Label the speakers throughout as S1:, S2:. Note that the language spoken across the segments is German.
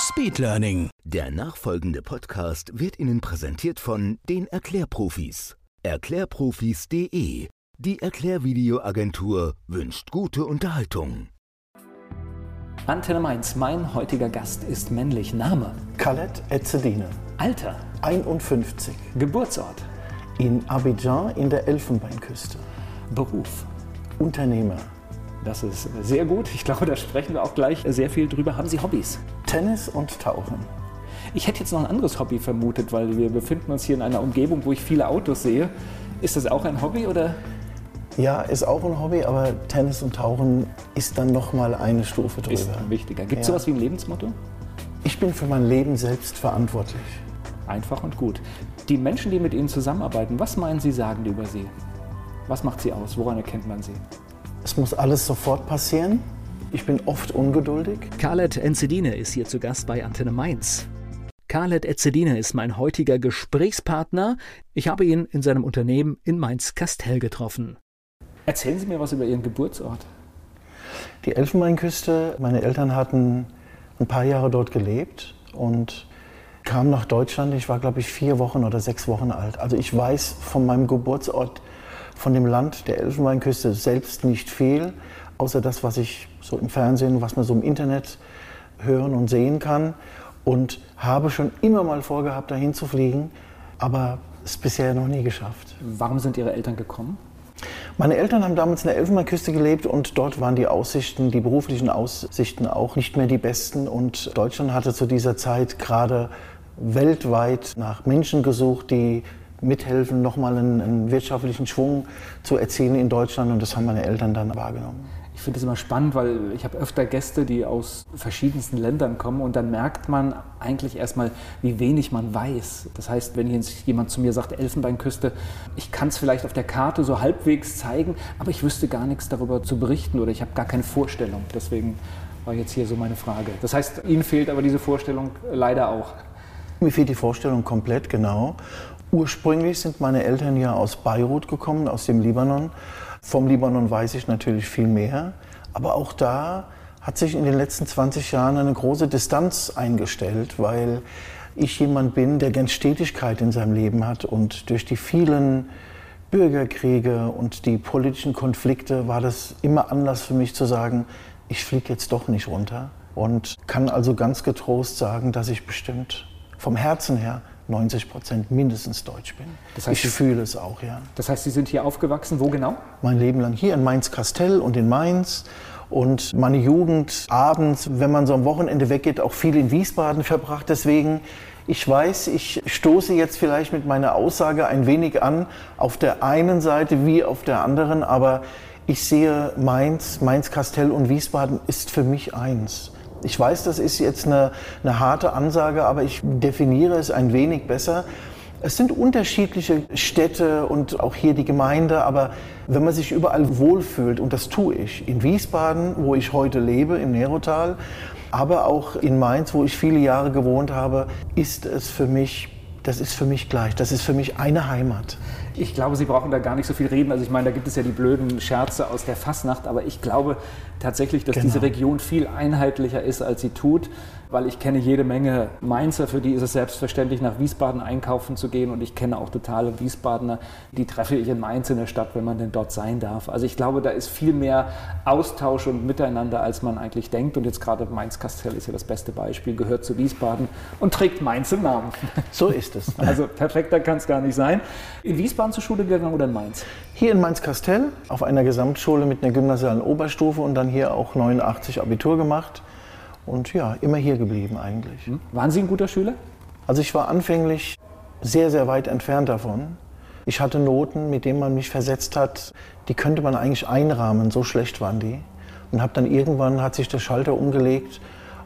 S1: Speedlearning.
S2: Der nachfolgende Podcast wird Ihnen präsentiert von den Erklärprofis. Erklärprofis.de Die Erklärvideoagentur wünscht gute Unterhaltung.
S3: Antenne Mainz, mein heutiger Gast ist männlich. Name,
S4: Khaled Etzedine,
S3: Alter,
S4: 51,
S3: Geburtsort,
S4: in Abidjan in der Elfenbeinküste.
S3: Beruf.
S4: Unternehmer,
S3: Das ist sehr gut. Ich glaube, da sprechen wir auch gleich sehr viel drüber. Haben Sie Hobbys?
S4: Tennis und Tauchen.
S3: Ich hätte jetzt noch ein anderes Hobby vermutet, weil wir befinden uns hier in einer Umgebung, wo ich viele Autos sehe. Ist das auch ein Hobby oder?
S4: Ja, ist auch ein Hobby, aber Tennis und Tauchen ist dann noch mal eine Stufe drüber.
S3: Ist wichtiger. Gibt es
S4: Ja.
S3: sowas wie ein Lebensmotto?
S4: Ich bin für mein Leben selbst verantwortlich.
S3: Einfach und gut. Die Menschen, die mit Ihnen zusammenarbeiten, was meinen Sie, sagen die über Sie? Was macht Sie aus? Woran erkennt man Sie?
S4: Es muss alles sofort passieren. Ich bin oft ungeduldig.
S3: Khaled Enzedine ist hier zu Gast bei Antenne Mainz. Khaled Enzedine ist mein heutiger Gesprächspartner. Ich habe ihn in seinem Unternehmen in Mainz-Kastel getroffen. Erzählen Sie mir was über Ihren Geburtsort.
S4: Die Elfenbeinküste, meine Eltern hatten ein paar Jahre dort gelebt und kamen nach Deutschland. Ich war, glaube ich, vier Wochen oder sechs Wochen alt. Also ich weiß von meinem Geburtsort, von dem Land der Elfenbeinküste selbst nicht viel, außer das, was ich so im Fernsehen, was man so im Internet hören und sehen kann. Und habe schon immer mal vorgehabt, dahin zu fliegen, aber es bisher noch nie geschafft.
S3: Warum sind Ihre Eltern gekommen?
S4: Meine Eltern haben damals in der Elfenbeinküste gelebt und dort waren die Aussichten, die beruflichen Aussichten auch nicht mehr die besten. Und Deutschland hatte zu dieser Zeit gerade weltweit nach Menschen gesucht, die mithelfen, nochmal einen, einen wirtschaftlichen Schwung zu erzielen in Deutschland. Und das haben meine Eltern dann wahrgenommen.
S3: Ich finde es immer spannend, weil ich habe öfter Gäste, die aus verschiedensten Ländern kommen und dann merkt man eigentlich erstmal, wie wenig man weiß. Das heißt, wenn jetzt jemand zu mir sagt, Elfenbeinküste, ich kann es vielleicht auf der Karte so halbwegs zeigen, aber ich wüsste gar nichts darüber zu berichten oder ich habe gar keine Vorstellung. Deswegen war jetzt hier so meine Frage. Das heißt, Ihnen fehlt aber diese Vorstellung leider auch.
S4: Mir fehlt die Vorstellung komplett genau. Ursprünglich sind meine Eltern ja aus Beirut gekommen, aus dem Libanon. Vom Libanon weiß ich natürlich viel mehr. Aber auch da hat sich in den letzten 20 Jahren eine große Distanz eingestellt, weil ich jemand bin, der gern Stetigkeit in seinem Leben hat. Und durch die vielen Bürgerkriege und die politischen Konflikte war das immer Anlass für mich zu sagen, ich fliege jetzt doch nicht runter. Und kann also ganz getrost sagen, dass ich bestimmt vom Herzen her 90 Prozent mindestens deutsch bin.
S3: Das heißt,
S4: ich
S3: Sie-
S4: fühle es auch, ja.
S3: Das heißt, Sie sind hier aufgewachsen, wo genau?
S4: Mein Leben lang hier in Mainz-Kastell und in Mainz. Und meine Jugend abends, wenn man so am Wochenende weggeht, auch viel in Wiesbaden verbracht. Deswegen, ich weiß, ich stoße jetzt vielleicht mit meiner Aussage ein wenig an, auf der einen Seite wie auf der anderen, aber ich sehe Mainz, Mainz-Kastell und Wiesbaden ist für mich eins. Ich weiß, das ist jetzt eine, eine harte Ansage, aber ich definiere es ein wenig besser. Es sind unterschiedliche Städte und auch hier die Gemeinde, aber wenn man sich überall wohlfühlt, und das tue ich, in Wiesbaden, wo ich heute lebe, im Nerotal, aber auch in Mainz, wo ich viele Jahre gewohnt habe, ist es für mich, das ist für mich gleich, das ist für mich eine Heimat.
S3: Ich glaube, Sie brauchen da gar nicht so viel reden. Also ich meine, da gibt es ja die blöden Scherze aus der Fasnacht, aber ich glaube tatsächlich, dass
S4: Genau.
S3: diese Region viel einheitlicher ist, als sie tut, weil ich kenne jede Menge Mainzer, für die ist es selbstverständlich, nach Wiesbaden einkaufen zu gehen und ich kenne auch totale Wiesbadener, die treffe ich in Mainz in der Stadt, wenn man denn dort sein darf. Also ich glaube, da ist viel mehr Austausch und Miteinander, als man eigentlich denkt und jetzt gerade Mainz-Kastell ist ja das beste Beispiel, gehört zu Wiesbaden und trägt Mainz im Namen.
S4: So ist es.
S3: Also perfekter kann es gar nicht sein. In Wiesbaden zur Schule gegangen oder in Mainz?
S4: Hier in Mainz-Kastell auf einer Gesamtschule mit einer gymnasialen Oberstufe und dann hier auch 89 Abitur gemacht. Und ja, immer hier geblieben eigentlich.
S3: Waren Sie ein guter Schüler?
S4: Also ich war anfänglich sehr, sehr weit entfernt davon. Ich hatte Noten, mit denen man mich versetzt hat, die könnte man eigentlich einrahmen, so schlecht waren die. Und habe dann irgendwann hat sich der Schalter umgelegt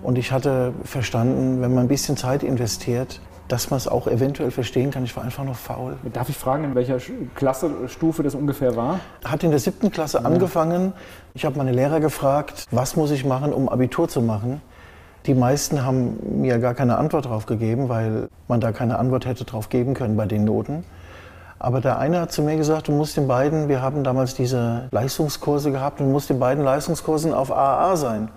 S4: Und ich hatte verstanden, wenn man ein bisschen Zeit investiert, dass man es auch eventuell verstehen kann. Ich war einfach nur faul.
S3: Darf ich fragen, in welcher Klasse, Stufe das ungefähr war?
S4: Hat in der siebten Klasse ja. angefangen. Ich habe meine Lehrer gefragt, was muss ich machen, um Abitur zu machen. Die meisten haben mir gar keine Antwort darauf gegeben, weil man da keine Antwort hätte drauf geben können bei den Noten. Aber der eine hat zu mir gesagt, du musst den beiden, wir haben damals diese Leistungskurse gehabt, du musst den beiden Leistungskursen auf AA sein.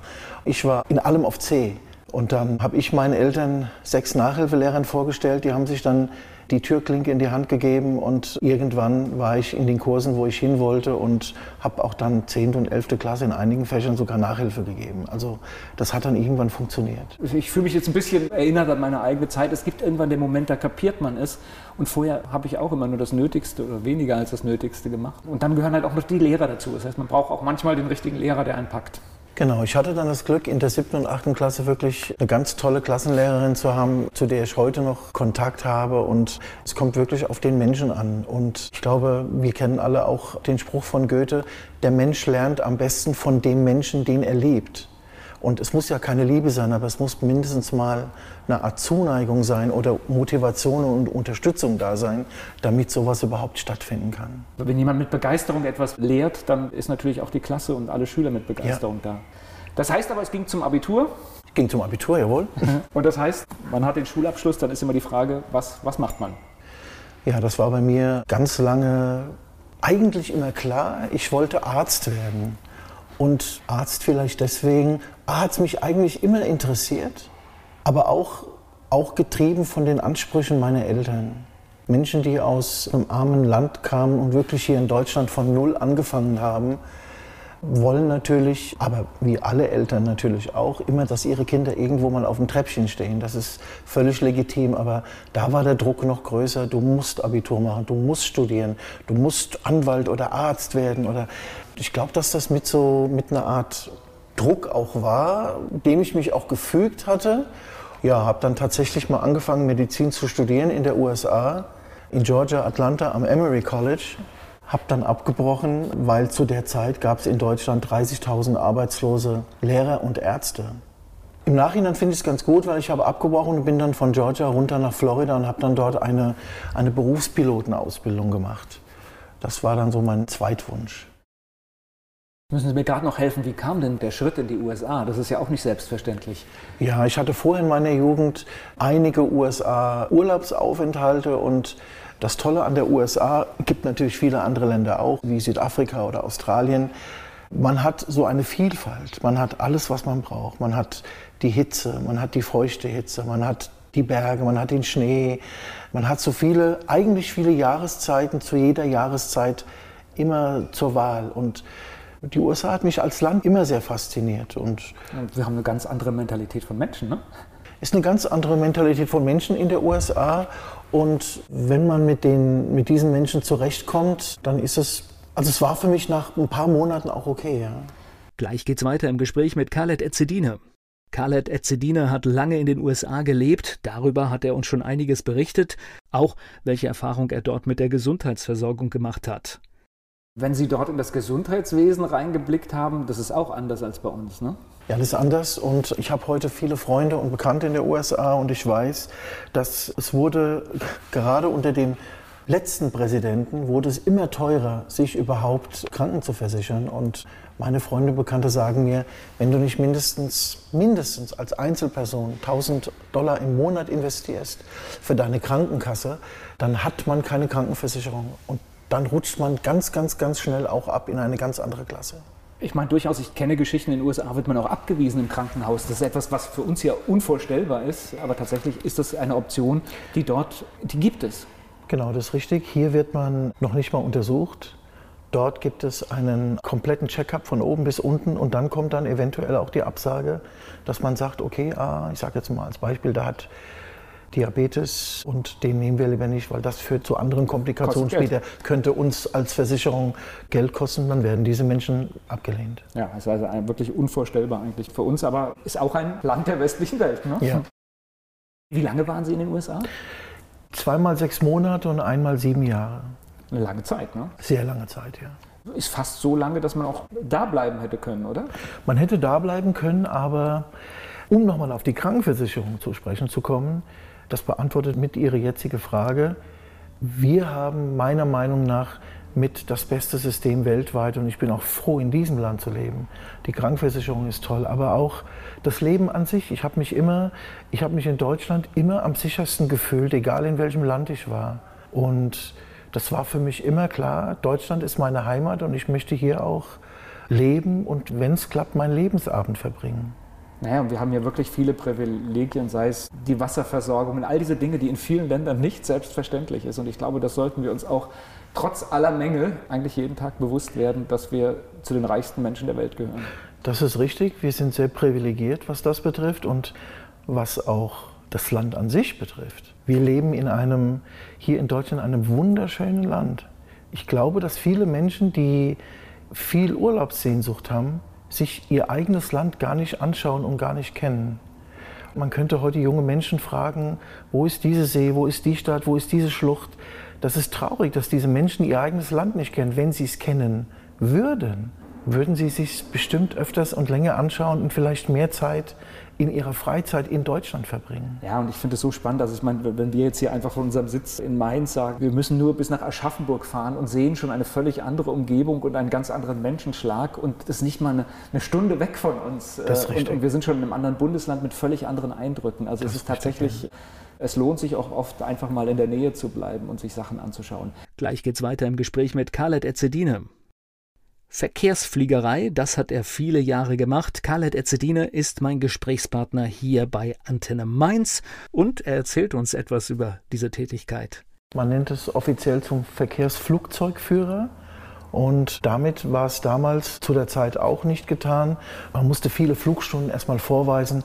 S4: Ich war in allem auf C. Und dann habe ich meinen Eltern sechs Nachhilfelehrern vorgestellt, die haben sich dann die Türklinke in die Hand gegeben und irgendwann war ich in den Kursen, wo ich hin wollte und habe auch dann 10. und 11. Klasse in einigen Fächern sogar Nachhilfe gegeben. Also das hat dann irgendwann funktioniert.
S3: Ich fühle mich jetzt ein bisschen erinnert an meine eigene Zeit. Es gibt irgendwann den Moment, da kapiert man es. Und vorher habe ich auch immer nur das Nötigste oder weniger als das Nötigste gemacht. Und dann gehören halt auch noch die Lehrer dazu. Das heißt, man braucht auch manchmal den richtigen Lehrer, der einen packt.
S4: Genau, ich hatte dann das Glück, in der siebten und achten Klasse wirklich eine ganz tolle Klassenlehrerin zu haben, zu der ich heute noch Kontakt habe. Und es kommt wirklich auf den Menschen an. Und ich glaube, wir kennen alle auch den Spruch von Goethe, der Mensch lernt am besten von dem Menschen, den er liebt. Und es muss ja keine Liebe sein, aber es muss mindestens mal eine Art Zuneigung sein oder Motivation und Unterstützung da sein, damit sowas überhaupt stattfinden kann.
S3: Wenn jemand mit Begeisterung etwas lehrt, dann ist natürlich auch die Klasse und alle Schüler mit Begeisterung ja. da. Das heißt aber, es ging zum Abitur.
S4: Ich ging zum Abitur, jawohl.
S3: Und das heißt, man hat den Schulabschluss, dann ist immer die Frage, was, was macht man?
S4: Ja, das war bei mir ganz lange eigentlich immer klar, ich wollte Arzt werden. Und Arzt vielleicht deswegen, A hat es mich eigentlich immer interessiert, aber auch, auch getrieben von den Ansprüchen meiner Eltern. Menschen, die aus einem armen Land kamen und wirklich hier in Deutschland von Null angefangen haben, wollen natürlich, aber wie alle Eltern natürlich auch, immer, dass ihre Kinder irgendwo mal auf dem Treppchen stehen. Das ist völlig legitim, aber da war der Druck noch größer. Du musst Abitur machen, du musst studieren, du musst Anwalt oder Arzt werden. Oder ich glaube, dass das mit so mit einer Art Druck auch war, dem ich mich auch gefügt hatte. Ja, habe dann tatsächlich mal angefangen, Medizin zu studieren in der USA, in Georgia, Atlanta am Emory College habe dann abgebrochen, weil zu der Zeit gab es in Deutschland 30.000 arbeitslose Lehrer und Ärzte. Im Nachhinein finde ich es ganz gut, weil ich habe abgebrochen und bin dann von Georgia runter nach Florida und habe dann dort eine, eine Berufspilotenausbildung gemacht. Das war dann so mein Zweitwunsch.
S3: Müssen Sie mir gerade noch helfen, wie kam denn der Schritt in die USA? Das ist ja auch nicht selbstverständlich.
S4: Ja, ich hatte vorher in meiner Jugend einige USA-Urlaubsaufenthalte und das Tolle an der USA gibt natürlich viele andere Länder auch, wie Südafrika oder Australien. Man hat so eine Vielfalt. Man hat alles, was man braucht. Man hat die Hitze, man hat die feuchte Hitze, man hat die Berge, man hat den Schnee. Man hat so viele, eigentlich viele Jahreszeiten zu jeder Jahreszeit immer zur Wahl. Und die USA hat mich als Land immer sehr fasziniert. Und
S3: wir haben eine ganz andere Mentalität von Menschen, ne?
S4: Ist eine ganz andere Mentalität von Menschen in der USA. Und wenn man mit, den, mit diesen Menschen zurechtkommt, dann ist es, also es war für mich nach ein paar Monaten auch okay. Ja.
S1: Gleich geht's weiter im Gespräch mit Khaled Etzedine. Khaled Etzedine hat lange in den USA gelebt, darüber hat er uns schon einiges berichtet, auch welche Erfahrung er dort mit der Gesundheitsversorgung gemacht hat.
S3: Wenn Sie dort in das Gesundheitswesen reingeblickt haben, das ist auch anders als bei uns, ne?
S4: Ja, das ist anders und ich habe heute viele Freunde und Bekannte in der USA und ich weiß, dass es wurde gerade unter dem letzten Präsidenten wurde es immer teurer, sich überhaupt Kranken zu versichern. Und meine Freunde, Bekannte sagen mir, wenn du nicht mindestens, mindestens als Einzelperson 1000 Dollar im Monat investierst für deine Krankenkasse, dann hat man keine Krankenversicherung. Und dann rutscht man ganz, ganz, ganz schnell auch ab in eine ganz andere Klasse.
S3: Ich meine durchaus, ich kenne Geschichten in den USA, wird man auch abgewiesen im Krankenhaus. Das ist etwas, was für uns ja unvorstellbar ist, aber tatsächlich ist das eine Option, die dort, die gibt es.
S4: Genau, das ist richtig. Hier wird man noch nicht mal untersucht. Dort gibt es einen kompletten Checkup von oben bis unten und dann kommt dann eventuell auch die Absage, dass man sagt, okay, ah, ich sage jetzt mal als Beispiel, da hat Diabetes und den nehmen wir lieber nicht, weil das führt zu anderen Komplikationen später, könnte uns als Versicherung Geld kosten, dann werden diese Menschen abgelehnt.
S3: Ja, es ist also wirklich unvorstellbar eigentlich für uns, aber ist auch ein Land der westlichen Welt. Ne?
S4: Ja.
S3: Wie lange waren Sie in den USA?
S4: Zweimal sechs Monate und einmal sieben Jahre.
S3: Eine lange Zeit, ne?
S4: Sehr lange Zeit, ja.
S3: Ist fast so lange, dass man auch da bleiben hätte können, oder?
S4: Man hätte da bleiben können, aber Um nochmal auf die Krankenversicherung zu sprechen zu kommen, das beantwortet mit Ihre jetzige Frage. Wir haben meiner Meinung nach mit das beste System weltweit und ich bin auch froh, in diesem Land zu leben. Die Krankenversicherung ist toll, aber auch das Leben an sich. Ich habe mich immer, ich habe mich in Deutschland immer am sichersten gefühlt, egal in welchem Land ich war. Und das war für mich immer klar, Deutschland ist meine Heimat und ich möchte hier auch leben und wenn es klappt, meinen Lebensabend verbringen.
S3: Naja, und wir haben ja wirklich viele Privilegien, sei es die Wasserversorgung und all diese Dinge, die in vielen Ländern nicht selbstverständlich ist. Und ich glaube, das sollten wir uns auch trotz aller Mängel eigentlich jeden Tag bewusst werden, dass wir zu den reichsten Menschen der Welt gehören.
S4: Das ist richtig. Wir sind sehr privilegiert, was das betrifft und was auch das Land an sich betrifft. Wir leben in einem, hier in Deutschland, einem wunderschönen Land. Ich glaube, dass viele Menschen, die viel Urlaubssehnsucht haben, sich ihr eigenes Land gar nicht anschauen und gar nicht kennen. Man könnte heute junge Menschen fragen, wo ist diese See, wo ist die Stadt, wo ist diese Schlucht. Das ist traurig, dass diese Menschen ihr eigenes Land nicht kennen. Wenn sie es kennen würden, würden sie sich bestimmt öfters und länger anschauen und vielleicht mehr Zeit in ihrer Freizeit in Deutschland verbringen.
S3: Ja, und ich finde es so spannend, dass ich meine, wenn wir jetzt hier einfach von unserem Sitz in Mainz sagen, wir müssen nur bis nach Aschaffenburg fahren und sehen schon eine völlig andere Umgebung und einen ganz anderen Menschenschlag und das ist nicht mal eine, eine Stunde weg von uns.
S4: Das ist richtig.
S3: Und, und, wir sind schon in einem anderen Bundesland mit völlig anderen Eindrücken. Also das es ist tatsächlich, richtig. es lohnt sich auch oft einfach mal in der Nähe zu bleiben und sich Sachen anzuschauen.
S1: Gleich geht's weiter im Gespräch mit Khaled Ezzedine. Verkehrsfliegerei, das hat er viele Jahre gemacht. Khaled Ezzedine ist mein Gesprächspartner hier bei Antenne Mainz und er erzählt uns etwas über diese Tätigkeit.
S4: Man nennt es offiziell zum Verkehrsflugzeugführer. Und damit war es damals zu der Zeit auch nicht getan. Man musste viele Flugstunden erstmal vorweisen,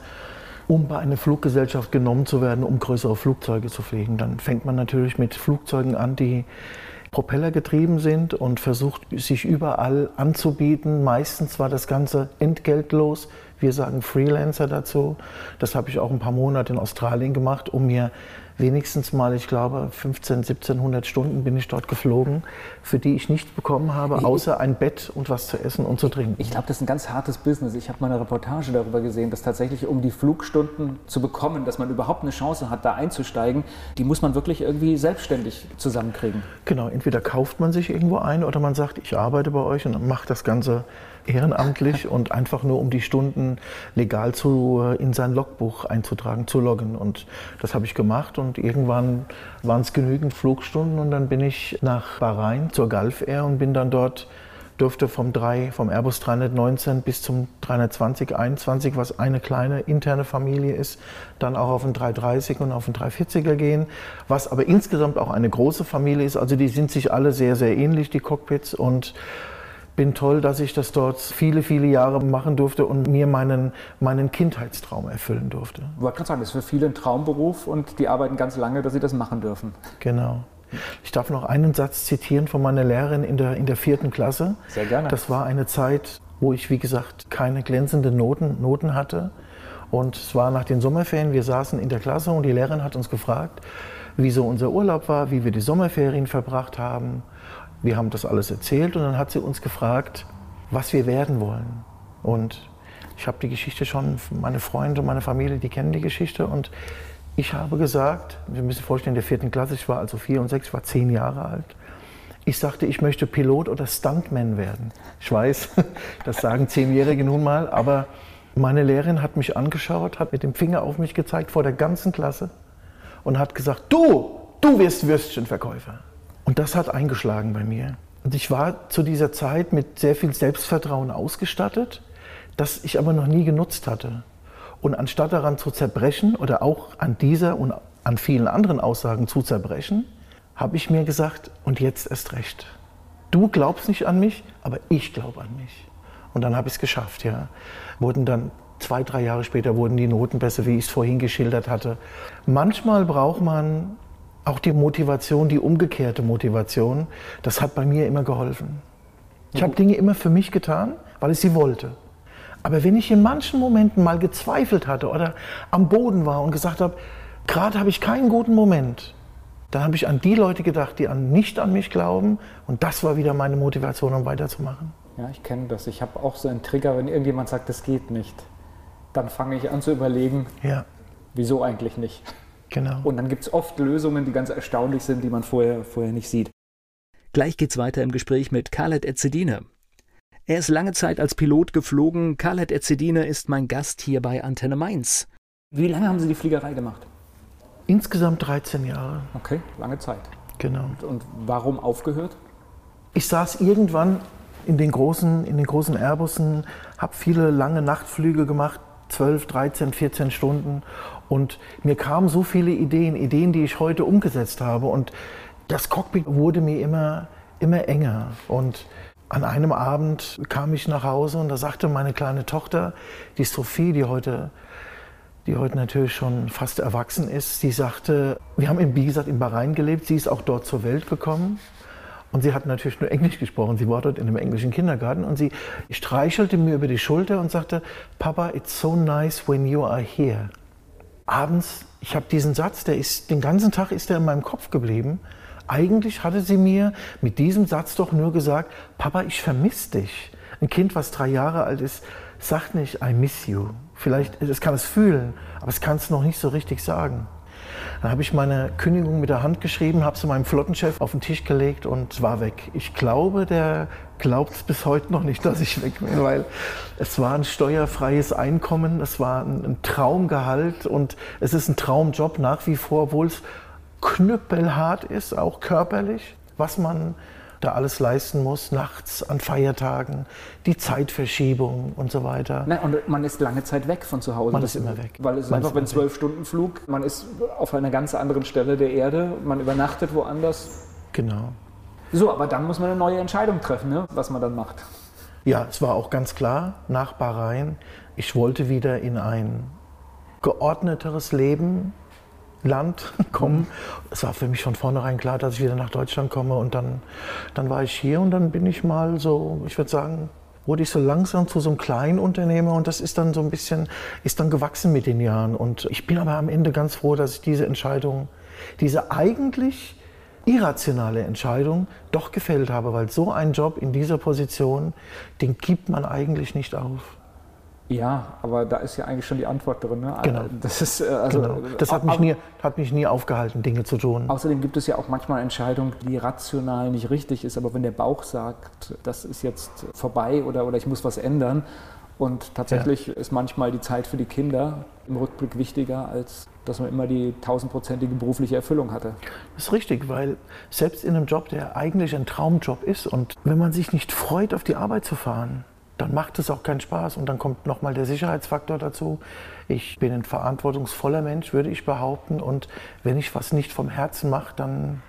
S4: um bei einer Fluggesellschaft genommen zu werden, um größere Flugzeuge zu fliegen. Dann fängt man natürlich mit Flugzeugen an, die Propeller getrieben sind und versucht, sich überall anzubieten. Meistens war das Ganze entgeltlos. Wir sagen Freelancer dazu. Das habe ich auch ein paar Monate in Australien gemacht, um mir wenigstens mal, ich glaube, 15, 1700 Stunden bin ich dort geflogen, für die ich nichts bekommen habe, außer ein Bett und was zu essen und zu trinken.
S3: Ich glaube, das ist ein ganz hartes Business. Ich habe mal eine Reportage darüber gesehen, dass tatsächlich, um die Flugstunden zu bekommen, dass man überhaupt eine Chance hat, da einzusteigen, die muss man wirklich irgendwie selbstständig zusammenkriegen.
S4: Genau, entweder kauft man sich irgendwo ein oder man sagt, ich arbeite bei euch und mache das Ganze ehrenamtlich und einfach nur um die Stunden legal zu, äh, in sein Logbuch einzutragen, zu loggen. Und das habe ich gemacht und irgendwann waren es genügend Flugstunden und dann bin ich nach Bahrain zur Gulf Air und bin dann dort durfte vom, 3, vom Airbus 319 bis zum 320, 21, was eine kleine interne Familie ist, dann auch auf den 330 und auf den 340er gehen, was aber insgesamt auch eine große Familie ist. Also die sind sich alle sehr, sehr ähnlich, die Cockpits und bin toll, dass ich das dort viele, viele Jahre machen durfte und mir meinen, meinen Kindheitstraum erfüllen durfte.
S3: Ich wollte gerade sagen, das ist für viele ein Traumberuf und die arbeiten ganz lange, dass sie das machen dürfen.
S4: Genau. Ich darf noch einen Satz zitieren von meiner Lehrerin in der, in der vierten Klasse.
S3: Sehr gerne.
S4: Das war eine Zeit, wo ich, wie gesagt, keine glänzenden Noten, Noten hatte. Und es war nach den Sommerferien, wir saßen in der Klasse und die Lehrerin hat uns gefragt, wie so unser Urlaub war, wie wir die Sommerferien verbracht haben. Wir haben das alles erzählt und dann hat sie uns gefragt, was wir werden wollen. Und ich habe die Geschichte schon, meine Freunde und meine Familie, die kennen die Geschichte. Und ich habe gesagt, wir müssen vorstellen, in der vierten Klasse, ich war also vier und sechs, ich war zehn Jahre alt. Ich sagte, ich möchte Pilot oder Stuntman werden. Ich weiß, das sagen Zehnjährige nun mal, aber meine Lehrerin hat mich angeschaut, hat mit dem Finger auf mich gezeigt vor der ganzen Klasse und hat gesagt, du, du wirst Würstchenverkäufer. Und das hat eingeschlagen bei mir. Und ich war zu dieser Zeit mit sehr viel Selbstvertrauen ausgestattet, das ich aber noch nie genutzt hatte. Und anstatt daran zu zerbrechen oder auch an dieser und an vielen anderen Aussagen zu zerbrechen, habe ich mir gesagt, und jetzt erst recht. Du glaubst nicht an mich, aber ich glaube an mich. Und dann habe ich es geschafft, ja. Wurden dann zwei, drei Jahre später wurden die Noten besser, wie ich es vorhin geschildert hatte. Manchmal braucht man auch die Motivation, die umgekehrte Motivation, das hat bei mir immer geholfen. Ich habe Dinge immer für mich getan, weil ich sie wollte. Aber wenn ich in manchen Momenten mal gezweifelt hatte oder am Boden war und gesagt habe, gerade habe ich keinen guten Moment, dann habe ich an die Leute gedacht, die an, nicht an mich glauben. Und das war wieder meine Motivation, um weiterzumachen.
S3: Ja, ich kenne das. Ich habe auch so einen Trigger, wenn irgendjemand sagt, das geht nicht dann fange ich an zu überlegen,
S4: Ja,
S3: wieso eigentlich nicht.
S4: Genau.
S3: Und dann gibt es oft Lösungen, die ganz erstaunlich sind, die man vorher, vorher nicht sieht.
S1: Gleich geht's weiter im Gespräch mit Khaled Ezzedine. Er ist lange Zeit als Pilot geflogen. Khaled Ezzedine ist mein Gast hier bei Antenne Mainz.
S3: Wie lange haben Sie die Fliegerei gemacht?
S4: Insgesamt 13 Jahre,
S3: Okay, lange Zeit.
S4: genau.
S3: Und warum aufgehört?
S4: Ich saß irgendwann in den großen, in den großen Airbussen, habe viele lange Nachtflüge gemacht, 12, 13, 14 Stunden. Und mir kamen so viele Ideen, Ideen, die ich heute umgesetzt habe. Und das Cockpit wurde mir immer, immer enger. Und an einem Abend kam ich nach Hause und da sagte meine kleine Tochter, die Sophie, die heute die heute natürlich schon fast erwachsen ist, sie sagte, wir haben in, wie gesagt, in Bahrain gelebt, sie ist auch dort zur Welt gekommen und sie hat natürlich nur Englisch gesprochen, sie war dort in einem englischen Kindergarten und sie streichelte mir über die Schulter und sagte, Papa, it's so nice when you are here. Abends, ich habe diesen Satz, der ist, den ganzen Tag ist der in meinem Kopf geblieben. Eigentlich hatte sie mir mit diesem Satz doch nur gesagt, Papa, ich vermisse dich. Ein Kind, was drei Jahre alt ist, sagt nicht, I miss you. Vielleicht, es kann es fühlen, aber es kann es noch nicht so richtig sagen. Dann habe ich meine Kündigung mit der Hand geschrieben, habe sie meinem Flottenchef auf den Tisch gelegt und war weg. Ich glaube, der glaubt es bis heute noch nicht, dass ich weg bin, weil es war ein steuerfreies Einkommen, es war ein, ein Traumgehalt und es ist ein Traumjob nach wie vor, obwohl es knüppelhart ist, auch körperlich, was man da alles leisten muss, nachts an Feiertagen, die Zeitverschiebung und so weiter.
S3: Na, und man ist lange Zeit weg von zu Hause.
S4: Man
S3: Das-
S4: ist immer weg.
S3: Weil es ist
S4: Man
S3: einfach ein
S4: immer weg.
S3: Zwölf-Stunden-Flug. Man ist auf einer ganz anderen Stelle der Erde. Man übernachtet woanders.
S4: Genau.
S3: So, aber dann muss man eine neue Entscheidung treffen, ne? was man dann macht.
S4: Ja, es war auch ganz klar, nach Bahrain, ich wollte wieder in ein geordneteres Leben, Land kommen. Es war für mich von vornherein klar, dass ich wieder nach Deutschland komme und dann, dann war ich hier und dann bin ich mal so, ich würde sagen, wurde ich so langsam zu so einem kleinen Unternehmer und das ist dann so ein bisschen, ist dann gewachsen mit den Jahren und ich bin aber am Ende ganz froh, dass ich diese Entscheidung, diese eigentlich irrationale Entscheidung doch gefällt habe, weil so ein Job in dieser Position, den gibt man eigentlich nicht auf.
S3: Ja, aber da ist ja eigentlich schon die Antwort drin. Ne?
S4: Genau.
S3: Das, ist, äh, also,
S4: Genau. Das hat mich, nie, hat mich nie aufgehalten, Dinge zu tun.
S3: Außerdem gibt es ja auch manchmal Entscheidungen, die rational nicht richtig ist, aber wenn der Bauch sagt, das ist jetzt vorbei oder, oder ich muss was ändern und tatsächlich ist manchmal die Zeit für die Kinder im Rückblick wichtiger, als dass man immer die tausendprozentige berufliche Erfüllung hatte.
S4: Das ist richtig, weil selbst in einem Job, der eigentlich ein Traumjob ist und wenn man sich nicht freut, auf die Arbeit zu fahren, dann macht es auch keinen Spaß und dann kommt nochmal der Sicherheitsfaktor dazu. Ich bin ein verantwortungsvoller Mensch, würde ich behaupten und wenn ich was nicht vom Herzen mache, dann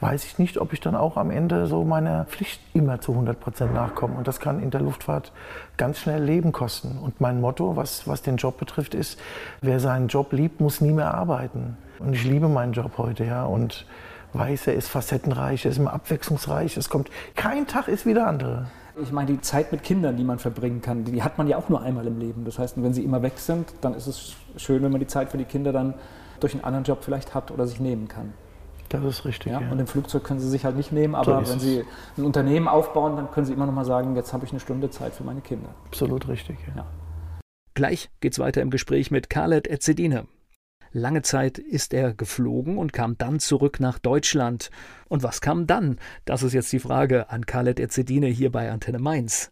S4: weiß ich nicht, ob ich dann auch am Ende so meiner Pflicht immer zu 100 Prozent nachkomme. Und das kann in der Luftfahrt ganz schnell Leben kosten. Und mein Motto, was, was den Job betrifft, ist, wer seinen Job liebt, muss nie mehr arbeiten. Und ich liebe meinen Job heute, ja. Und weiß, er ist facettenreich, er ist immer abwechslungsreich. Es kommt, kein Tag ist wie der andere.
S3: Ich meine, die Zeit mit Kindern, die man verbringen kann, die hat man ja auch nur einmal im Leben. Das heißt, wenn sie immer weg sind, dann ist es schön, wenn man die Zeit für die Kinder dann durch einen anderen Job vielleicht hat oder sich nehmen kann.
S4: Das ist richtig,
S3: Ja?
S4: ja.
S3: Und im Flugzeug können sie sich halt nicht nehmen, aber
S4: ist
S3: wenn sie ein Unternehmen aufbauen, dann können sie immer noch mal sagen, jetzt habe ich eine Stunde Zeit für meine Kinder.
S4: Absolut richtig, ja.
S3: Ja.
S1: Gleich geht's weiter im Gespräch mit Khaled Ezzedine. Lange Zeit ist er geflogen und kam dann zurück nach Deutschland. Und was kam dann? Das ist jetzt die Frage an Khaled Ezzedine hier bei Antenne Mainz.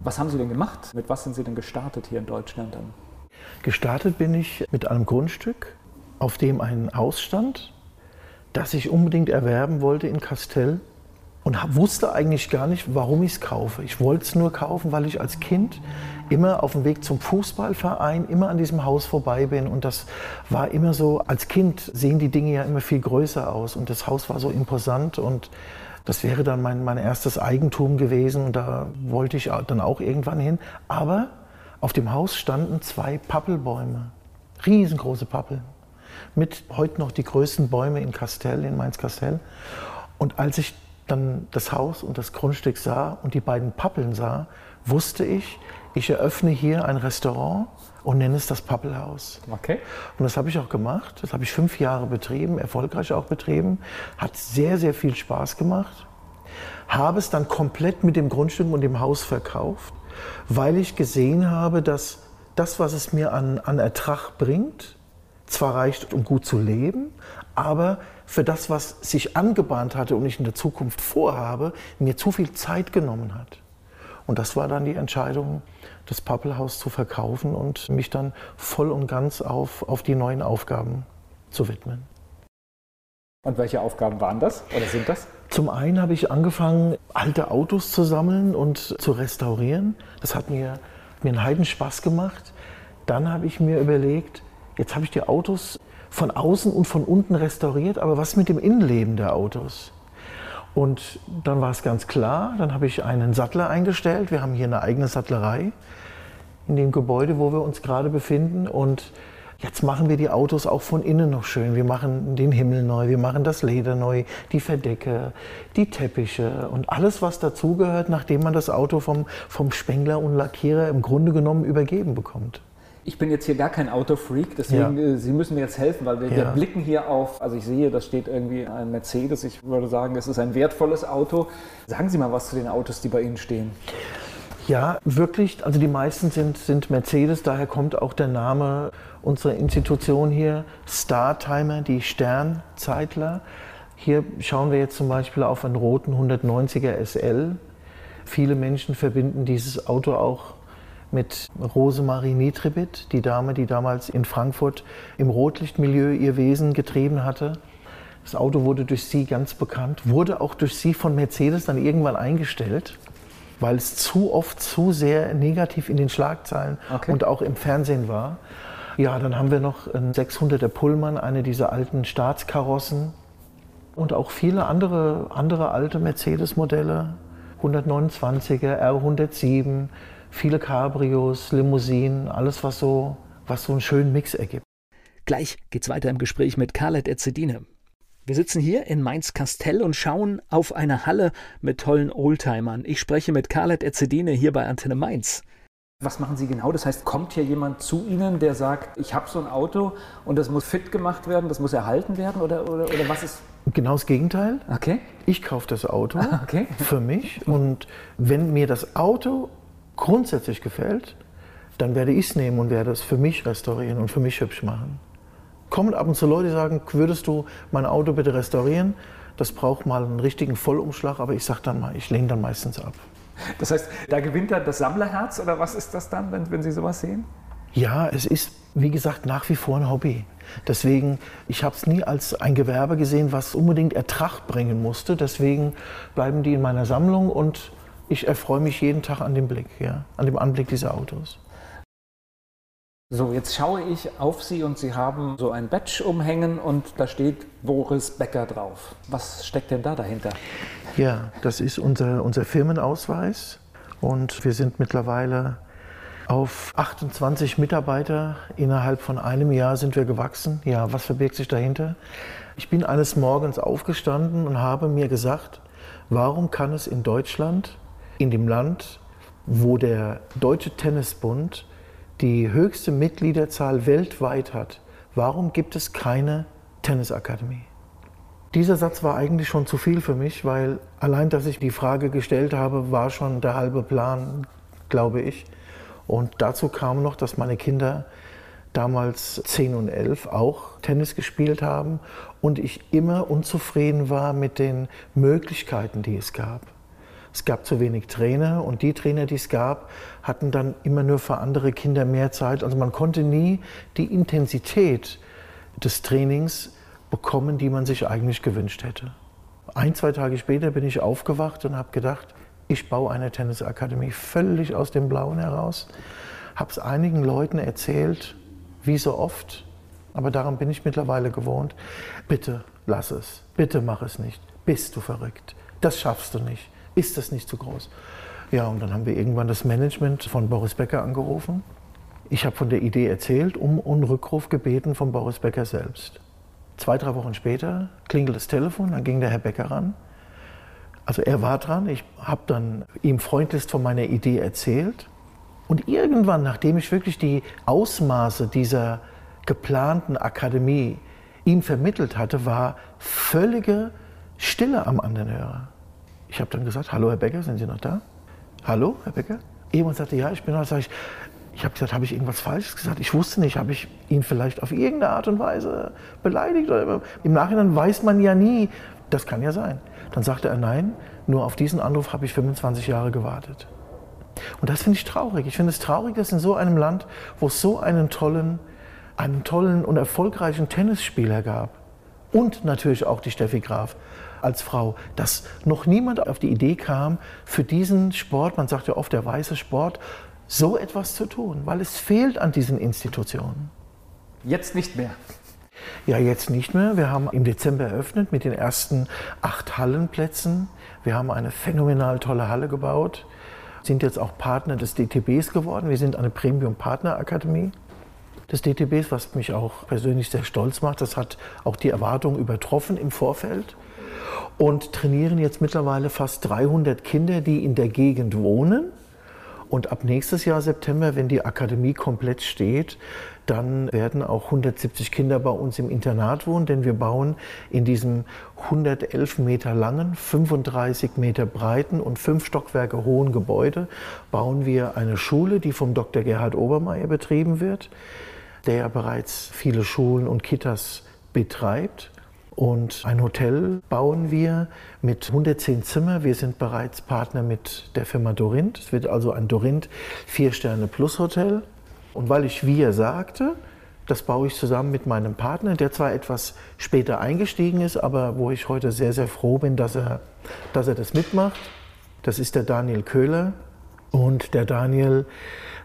S3: Was haben Sie denn gemacht? Mit was sind Sie denn gestartet hier in Deutschland dann?
S4: Gestartet bin ich mit einem Grundstück, auf dem ein Haus stand, das ich unbedingt erwerben wollte in Kastell und wusste eigentlich gar nicht, warum ich es kaufe. Ich wollte es nur kaufen, weil ich als Kind immer auf dem Weg zum Fußballverein immer an diesem Haus vorbei bin und das war immer so, als Kind sehen die Dinge ja immer viel größer aus und das Haus war so imposant und das wäre dann mein, mein erstes Eigentum gewesen und da wollte ich dann auch irgendwann hin. Aber auf dem Haus standen zwei Pappelbäume, riesengroße Pappeln, mit heute noch die größten Bäume in Kastell, in Mainz-Kastell. Und als ich dann das Haus und das Grundstück sah und die beiden Pappeln sah, wusste ich, ich eröffne hier ein Restaurant und nenne es das Pappelhaus.
S3: Okay.
S4: Und das habe ich auch gemacht. Das habe ich fünf Jahre betrieben, erfolgreich auch betrieben. Hat sehr, sehr viel Spaß gemacht. Habe es dann komplett mit dem Grundstück und dem Haus verkauft, weil ich gesehen habe, dass das, was es mir an, an Ertrag bringt, zwar reicht, um gut zu leben, aber für das, was sich angebahnt hatte und ich in der Zukunft vorhabe, mir zu viel Zeit genommen hat. Und das war dann die Entscheidung, das Pappelhaus zu verkaufen und mich dann voll und ganz auf, auf die neuen Aufgaben zu widmen.
S3: Und welche Aufgaben waren das oder sind das?
S4: Zum einen habe ich angefangen, alte Autos zu sammeln und zu restaurieren. Das hat mir, mir einen Heidenspaß gemacht. Dann habe ich mir überlegt, jetzt habe ich die Autos von außen und von unten restauriert, aber was mit dem Innenleben der Autos? Und dann war es ganz klar, dann habe ich einen Sattler eingestellt. Wir haben hier eine eigene Sattlerei in dem Gebäude, wo wir uns gerade befinden. Und jetzt machen wir die Autos auch von innen noch schön. Wir machen den Himmel neu, wir machen das Leder neu, die Verdecke, die Teppiche und alles, was dazugehört, nachdem man das Auto vom, vom Spengler und Lackierer im Grunde genommen übergeben bekommt
S3: ich bin jetzt hier gar kein Autofreak, deswegen ja. Äh, Sie müssen mir jetzt helfen, weil wir, ja. wir, blicken hier auf, also ich sehe, da steht irgendwie ein Mercedes. Ich würde sagen, es ist ein wertvolles Auto. Sagen Sie mal was zu den Autos, die bei Ihnen stehen.
S4: Ja, wirklich. Also die meisten sind, sind Mercedes, daher kommt auch der Name unserer Institution hier, Startimer, die Sternzeitler. Hier schauen wir jetzt zum Beispiel auf einen roten 190er SL. Viele Menschen verbinden dieses Auto auch mit Rosemarie Nitribit, die Dame, die damals in Frankfurt im Rotlichtmilieu ihr Wesen getrieben hatte. Das Auto wurde durch sie ganz bekannt, wurde auch durch sie von Mercedes dann irgendwann eingestellt, weil es zu oft zu sehr negativ in den Schlagzeilen okay. und auch im Fernsehen war. Ja, dann haben wir noch einen 600er Pullman, eine dieser alten Staatskarossen und auch viele andere, andere alte Mercedes-Modelle, 129er, R107, viele Cabrios, Limousinen, alles, was so, was so einen schönen Mix ergibt.
S1: Gleich geht's weiter im Gespräch mit Khaled Ezzedine. Wir sitzen hier in Mainz-Kastell und schauen auf eine Halle mit tollen Oldtimern. Ich spreche mit Khaled Ezzedine hier bei Antenne Mainz.
S3: Was machen Sie genau? Das heißt, kommt hier jemand zu Ihnen, der sagt, ich habe so ein Auto und das muss fit gemacht werden, das muss erhalten werden oder, oder, oder was ist?
S4: Genau das Gegenteil.
S3: Okay.
S4: Ich kaufe das Auto okay. für mich und wenn mir das Auto grundsätzlich gefällt, dann werde ich es nehmen und werde es für mich restaurieren und für mich hübsch machen. Kommen ab und zu Leute, die sagen, würdest du mein Auto bitte restaurieren? Das braucht mal einen richtigen Vollumschlag, aber ich sage dann mal, ich lehne dann meistens ab.
S3: Das heißt, da gewinnt dann das Sammlerherz oder was ist das dann, wenn, wenn Sie sowas sehen?
S4: Ja, es ist, wie gesagt, nach wie vor ein Hobby. Deswegen, ich habe es nie als ein Gewerbe gesehen, was unbedingt Ertrag bringen musste. Deswegen bleiben die in meiner Sammlung und ich erfreue mich jeden Tag an dem Blick, ja, an dem Anblick dieser Autos.
S3: So, jetzt schaue ich auf Sie und Sie haben so ein Badge umhängen und da steht Boris Becker drauf. Was steckt denn da dahinter?
S4: Ja, das ist unser, unser Firmenausweis und wir sind mittlerweile auf 28 Mitarbeiter. Innerhalb von einem Jahr sind wir gewachsen. Ja, was verbirgt sich dahinter? Ich bin eines Morgens aufgestanden und habe mir gesagt, warum kann es in Deutschland in dem Land, wo der Deutsche Tennisbund die höchste Mitgliederzahl weltweit hat, warum gibt es keine Tennisakademie? Dieser Satz war eigentlich schon zu viel für mich, weil allein, dass ich die Frage gestellt habe, war schon der halbe Plan, glaube ich. Und dazu kam noch, dass meine Kinder damals 10 und 11 auch Tennis gespielt haben und ich immer unzufrieden war mit den Möglichkeiten, die es gab. Es gab zu wenig Trainer und die Trainer, die es gab, hatten dann immer nur für andere Kinder mehr Zeit. Also man konnte nie die Intensität des Trainings bekommen, die man sich eigentlich gewünscht hätte. Ein, zwei Tage später bin ich aufgewacht und habe gedacht, ich baue eine Tennisakademie völlig aus dem Blauen heraus. Habe es einigen Leuten erzählt, wie so oft, aber daran bin ich mittlerweile gewohnt. Bitte lass es, bitte mach es nicht. Bist du verrückt? Das schaffst du nicht ist das nicht zu groß? Ja, und dann haben wir irgendwann das Management von Boris Becker angerufen. Ich habe von der Idee erzählt, um einen Rückruf gebeten von Boris Becker selbst. Zwei, drei Wochen später klingelt das Telefon, dann ging der Herr Becker ran. Also er war dran, ich habe dann ihm freundlichst von meiner Idee erzählt. Und irgendwann, nachdem ich wirklich die Ausmaße dieser geplanten Akademie ihm vermittelt hatte, war völlige Stille am anderen Hörer. Ich habe dann gesagt, hallo Herr Becker, sind Sie noch da? Hallo, Herr Becker? Jemand sagte, ja, ich bin da. Sag ich, Ich habe gesagt, habe ich irgendwas Falsches gesagt? Ich wusste nicht, habe ich ihn vielleicht auf irgendeine Art und Weise beleidigt? Im Nachhinein weiß man ja nie, das kann ja sein. Dann sagte er, nein, nur auf diesen Anruf habe ich 25 Jahre gewartet. Und das finde ich traurig. Ich finde es traurig, dass in so einem Land, wo es so einen tollen, einen tollen und erfolgreichen Tennisspieler gab und natürlich auch die Steffi Graf als Frau, dass noch niemand auf die Idee kam, für diesen Sport, man sagt ja oft der weiße Sport, so etwas zu tun, weil es fehlt an diesen Institutionen.
S3: Jetzt nicht mehr.
S4: Ja, jetzt nicht mehr. Wir haben im Dezember eröffnet mit den ersten acht Hallenplätzen. Wir haben eine phänomenal tolle Halle gebaut, sind jetzt auch Partner des DTBs geworden. Wir sind eine Premium-Partner-Akademie des DTBs, was mich auch persönlich sehr stolz macht. Das hat auch die Erwartungen übertroffen im Vorfeld und trainieren jetzt mittlerweile fast 300 Kinder, die in der Gegend wohnen und ab nächstes Jahr September, wenn die Akademie komplett steht, dann werden auch 170 Kinder bei uns im Internat wohnen, denn wir bauen in diesem 111 Meter langen, 35 Meter breiten und fünf Stockwerke hohen Gebäude, bauen wir eine Schule, die vom Dr. Gerhard Obermeier betrieben wird, der ja bereits viele Schulen und Kitas betreibt. Und ein Hotel bauen wir mit 110 Zimmer. Wir sind bereits Partner mit der Firma Dorint. Es wird also ein Dorint Vier-Sterne-Plus-Hotel. Und weil ich wir sagte, das baue ich zusammen mit meinem Partner, der zwar etwas später eingestiegen ist, aber wo ich heute sehr, sehr froh bin, dass er, dass er das mitmacht. Das ist der Daniel Köhler. Und der Daniel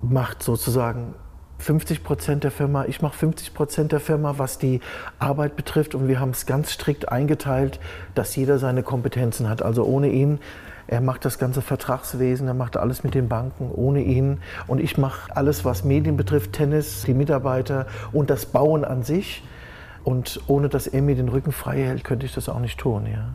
S4: macht sozusagen 50 Prozent der Firma, ich mache 50 Prozent der Firma, was die Arbeit betrifft. Und wir haben es ganz strikt eingeteilt, dass jeder seine Kompetenzen hat. Also ohne ihn, er macht das ganze Vertragswesen, er macht alles mit den Banken, ohne ihn. Und ich mache alles, was Medien betrifft, Tennis, die Mitarbeiter und das Bauen an sich. Und ohne dass er mir den Rücken frei hält, könnte ich das auch nicht tun. Ja.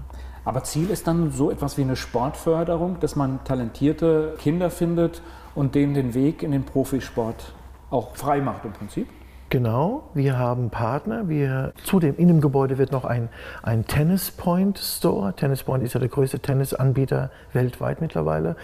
S3: Aber Ziel ist dann so etwas wie eine Sportförderung, dass man talentierte Kinder findet und denen den Weg in den Profisport auch frei macht im Prinzip.
S4: Genau, wir haben Partner. Wir, zudem in dem Gebäude wird noch ein, ein Tennis Point Store, Tennis Point ist ja der größte Tennisanbieter weltweit mittlerweile,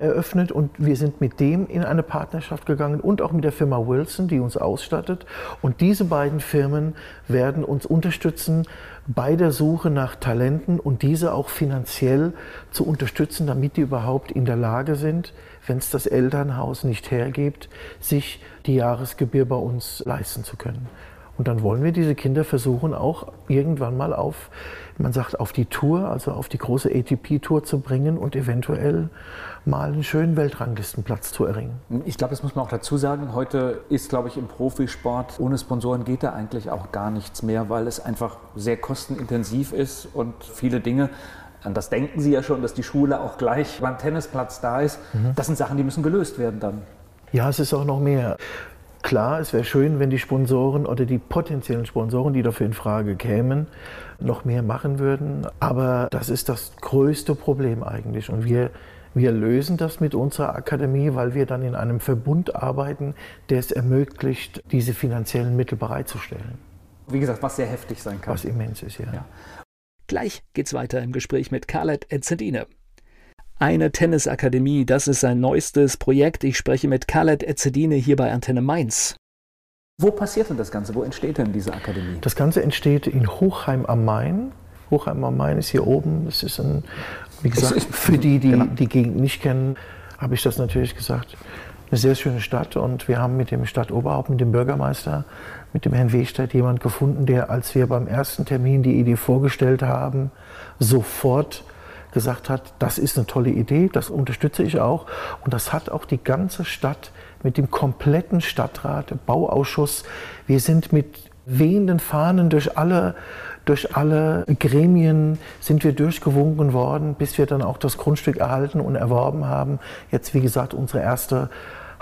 S4: eröffnet. Und wir sind mit dem in eine Partnerschaft gegangen und auch mit der Firma Wilson, die uns ausstattet. Und diese beiden Firmen werden uns unterstützen bei der Suche nach Talenten und diese auch finanziell zu unterstützen, damit die überhaupt in der Lage sind, wenn es das Elternhaus nicht hergibt, sich die Jahresgebühr bei uns leisten zu können. Und dann wollen wir diese Kinder versuchen, auch irgendwann mal auf, man sagt, auf die Tour, also auf die große ATP-Tour zu bringen und eventuell mal einen schönen Weltranglistenplatz zu erringen.
S3: Ich glaube, das muss man auch dazu sagen. Heute ist, glaube ich, im Profisport ohne Sponsoren geht da eigentlich auch gar nichts mehr, weil es einfach sehr kostenintensiv ist und viele Dinge an das denken Sie ja schon, dass die Schule auch gleich beim Tennisplatz da ist. Mhm. Das sind Sachen, die müssen gelöst werden dann.
S4: Ja, es ist auch noch mehr. Klar, es wäre schön, wenn die Sponsoren oder die potenziellen Sponsoren, die dafür in Frage kämen, noch mehr machen würden. Aber das ist das größte Problem eigentlich. Und wir, wir lösen das mit unserer Akademie, weil wir dann in einem Verbund arbeiten, der es ermöglicht, diese finanziellen Mittel bereitzustellen.
S3: Wie gesagt, was sehr heftig sein kann.
S4: Was immens ist, ja. ja.
S1: Gleich geht's weiter im Gespräch mit Khaled Ezzedine. Eine Tennisakademie, das ist sein neuestes Projekt. Ich spreche mit Khaled Ezzedine hier bei Antenne Mainz.
S3: Wo passiert denn das Ganze? Wo entsteht denn diese Akademie?
S4: Das Ganze entsteht in Hochheim am Main. Hochheim am Main ist hier oben. Das ist ein, wie gesagt, für die, die genau. die Gegend nicht kennen, habe ich das natürlich gesagt. Eine sehr schöne Stadt und wir haben mit dem Stadtoberhaupt, mit dem Bürgermeister mit dem Herrn Wegstedt jemand gefunden, der, als wir beim ersten Termin die Idee vorgestellt haben, sofort gesagt hat, das ist eine tolle Idee, das unterstütze ich auch. Und das hat auch die ganze Stadt mit dem kompletten Stadtrat, Bauausschuss, wir sind mit wehenden Fahnen durch alle, durch alle Gremien sind wir durchgewunken worden, bis wir dann auch das Grundstück erhalten und erworben haben. Jetzt, wie gesagt, unsere erste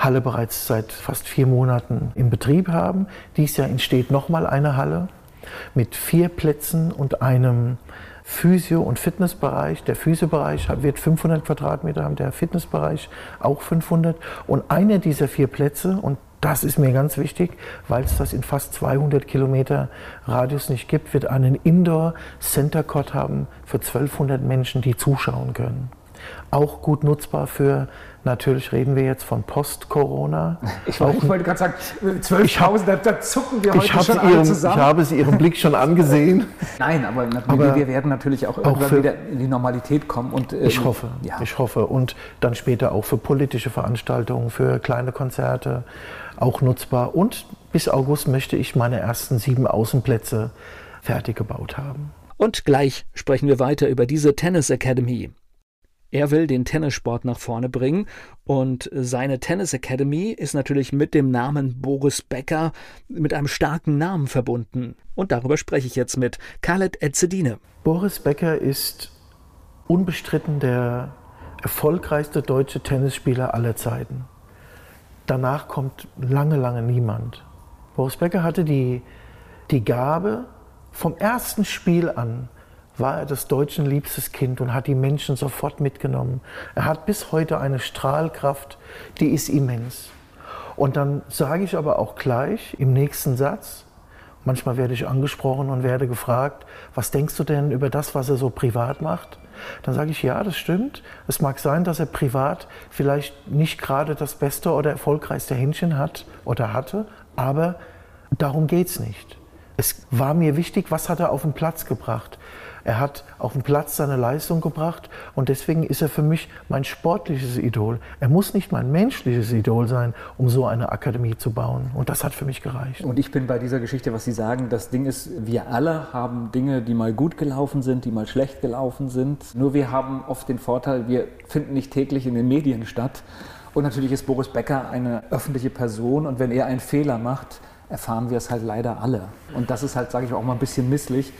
S4: Halle bereits seit fast vier Monaten in Betrieb haben. Dies Jahr entsteht nochmal eine Halle mit vier Plätzen und einem Physio- und Fitnessbereich. Der Physiobereich wird 500 Quadratmeter haben, der Fitnessbereich auch 500. Und einer dieser vier Plätze, und das ist mir ganz wichtig, weil es das in fast 200 Kilometer Radius nicht gibt, wird einen Indoor Center Court haben für 1200 Menschen, die zuschauen können. Auch gut nutzbar für, natürlich reden wir jetzt von Post-Corona.
S3: Ich, wollte- ich wollte gerade sagen, 12.000, da, da zucken wir heute schon
S4: sie
S3: alle
S4: ihrem, ich
S3: zusammen.
S4: habe sie Ihrem Blick schon angesehen.
S3: Nein, aber,
S4: Aber
S3: wir werden natürlich auch irgendwann
S4: für-
S3: wieder in die Normalität kommen. Und, äh,
S4: Ich hoffe,
S3: Ja.
S4: ich hoffe. Und dann später auch für politische Veranstaltungen, für kleine Konzerte auch nutzbar. Und bis August möchte ich meine ersten sieben Außenplätze fertig gebaut haben.
S1: Und gleich sprechen wir weiter über diese Tennis Academy. Er will den Tennissport nach vorne bringen und seine Tennis Academy ist natürlich mit dem Namen Boris Becker mit einem starken Namen verbunden. Und darüber spreche ich jetzt mit Khaled Etzedine.
S4: Boris Becker ist unbestritten der erfolgreichste deutsche Tennisspieler aller Zeiten. Danach kommt lange, lange niemand. Boris Becker hatte die, die Gabe, vom ersten Spiel an war er des Deutschen liebstes Kind und hat die Menschen sofort mitgenommen. Er hat bis heute eine Strahlkraft, die ist immens. Und dann sage ich aber auch gleich im nächsten Satz, Manchmal werde ich angesprochen und werde gefragt, was denkst du denn über das, was er so privat macht? Dann sage ich, ja, das stimmt. Es mag sein, dass er privat vielleicht nicht gerade das beste oder erfolgreichste Händchen hat oder hatte, aber darum geht es nicht. Es war mir wichtig, was hat er auf den Platz gebracht. Er hat auf den Platz seine Leistung gebracht und deswegen ist er für mich mein sportliches Idol. Er muss nicht mein menschliches Idol sein, um so eine Akademie zu bauen. Und das hat für mich gereicht.
S3: Und ich bin bei dieser Geschichte, was Sie sagen, das Ding ist, wir alle haben Dinge, die mal gut gelaufen sind, die mal schlecht gelaufen sind. Nur wir haben oft den Vorteil, wir finden nicht täglich in den Medien statt. Und natürlich ist Boris Becker eine öffentliche Person und wenn er einen Fehler macht, erfahren wir es halt leider alle. Und das ist halt, sage ich auch mal, ein bisschen misslich.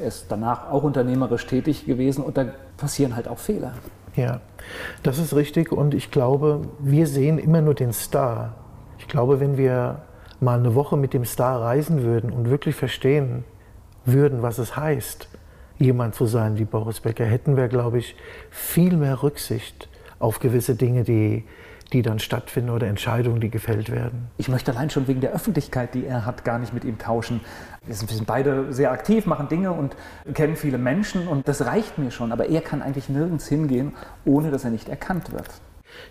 S3: Er ist danach auch unternehmerisch tätig gewesen und da passieren halt auch Fehler.
S4: Ja, das ist richtig und ich glaube, wir sehen immer nur den Star. Ich glaube, wenn wir mal eine Woche mit dem Star reisen würden und wirklich verstehen würden, was es heißt, jemand zu sein wie Boris Becker, hätten wir, glaube ich, viel mehr Rücksicht auf gewisse Dinge, die, die dann stattfinden oder Entscheidungen, die gefällt werden.
S3: Ich möchte allein schon wegen der Öffentlichkeit, die er hat, gar nicht mit ihm tauschen. Wir sind beide sehr aktiv, machen Dinge und kennen viele Menschen und das reicht mir schon. Aber er kann eigentlich nirgends hingehen, ohne dass er nicht erkannt wird.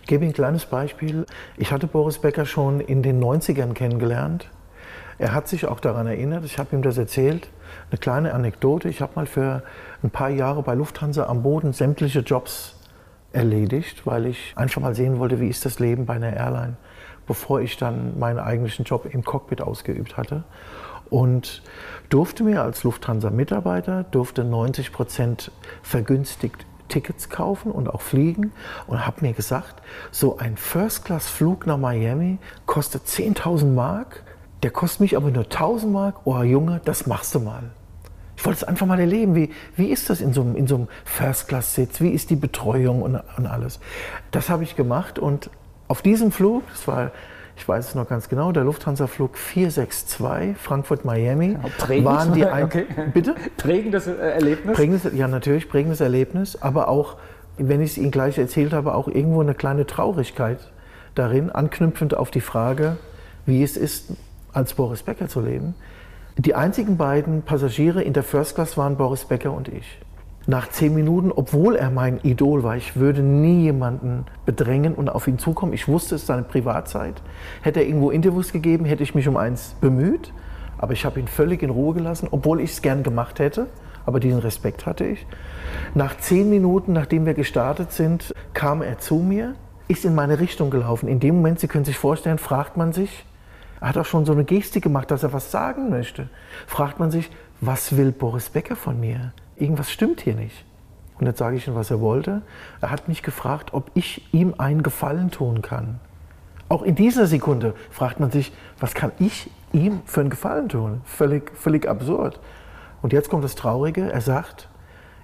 S4: Ich gebe Ihnen ein kleines Beispiel. Ich hatte Boris Becker schon in den 90ern kennengelernt. Er hat sich auch daran erinnert, ich habe ihm das erzählt. Eine kleine Anekdote. Ich habe mal für ein paar Jahre bei Lufthansa am Boden sämtliche Jobs erledigt, weil ich einfach mal sehen wollte, wie ist das Leben bei einer Airline, bevor ich dann meinen eigentlichen Job im Cockpit ausgeübt hatte. Und durfte mir als Lufthansa-Mitarbeiter, durfte 90 Prozent vergünstigt Tickets kaufen und auch fliegen und habe mir gesagt, so ein First-Class-Flug nach Miami kostet 10.000 Mark, der kostet mich aber nur 1.000 Mark. Oh Junge, das machst du mal. Ich wollte es einfach mal erleben. Wie, wie ist das in so, einem- in so einem First-Class-Sitz? Wie ist die Betreuung und, und alles? Das habe ich gemacht und auf diesem Flug, das war, ich weiß es noch ganz genau, der Lufthansa-Flug 462 Frankfurt-Miami,
S3: prägend.
S4: waren die ein,
S3: Okay.
S4: Bitte?
S3: Prägendes äh, Erlebnis.
S4: Prägendes, ja, natürlich, prägendes Erlebnis, aber auch, wenn ich es Ihnen gleich erzählt habe, auch irgendwo eine kleine Traurigkeit darin, anknüpfend auf die Frage, wie es ist, als Boris Becker zu leben. Die einzigen beiden Passagiere in der First Class waren Boris Becker und ich. Nach zehn Minuten, obwohl er mein Idol war, ich würde nie jemanden bedrängen und auf ihn zukommen. Ich wusste, es ist seine Privatzeit. Hätte er irgendwo Interviews gegeben, hätte ich mich um eins bemüht. Aber ich habe ihn völlig in Ruhe gelassen, obwohl ich es gern gemacht hätte. Aber diesen Respekt hatte ich. Nach zehn Minuten, nachdem wir gestartet sind, kam er zu mir, ist in meine Richtung gelaufen. In dem Moment, Sie können sich vorstellen, fragt man sich, er hat auch schon so eine Gestik gemacht, dass er was sagen möchte. Fragt man sich, was will Boris Becker von mir? Irgendwas stimmt hier nicht. Und jetzt sage ich ihm, was er wollte. Er hat mich gefragt, ob ich ihm einen Gefallen tun kann. Auch in dieser Sekunde fragt man sich, was kann ich ihm für einen Gefallen tun? Völlig, völlig absurd. Und jetzt kommt das Traurige. Er sagt,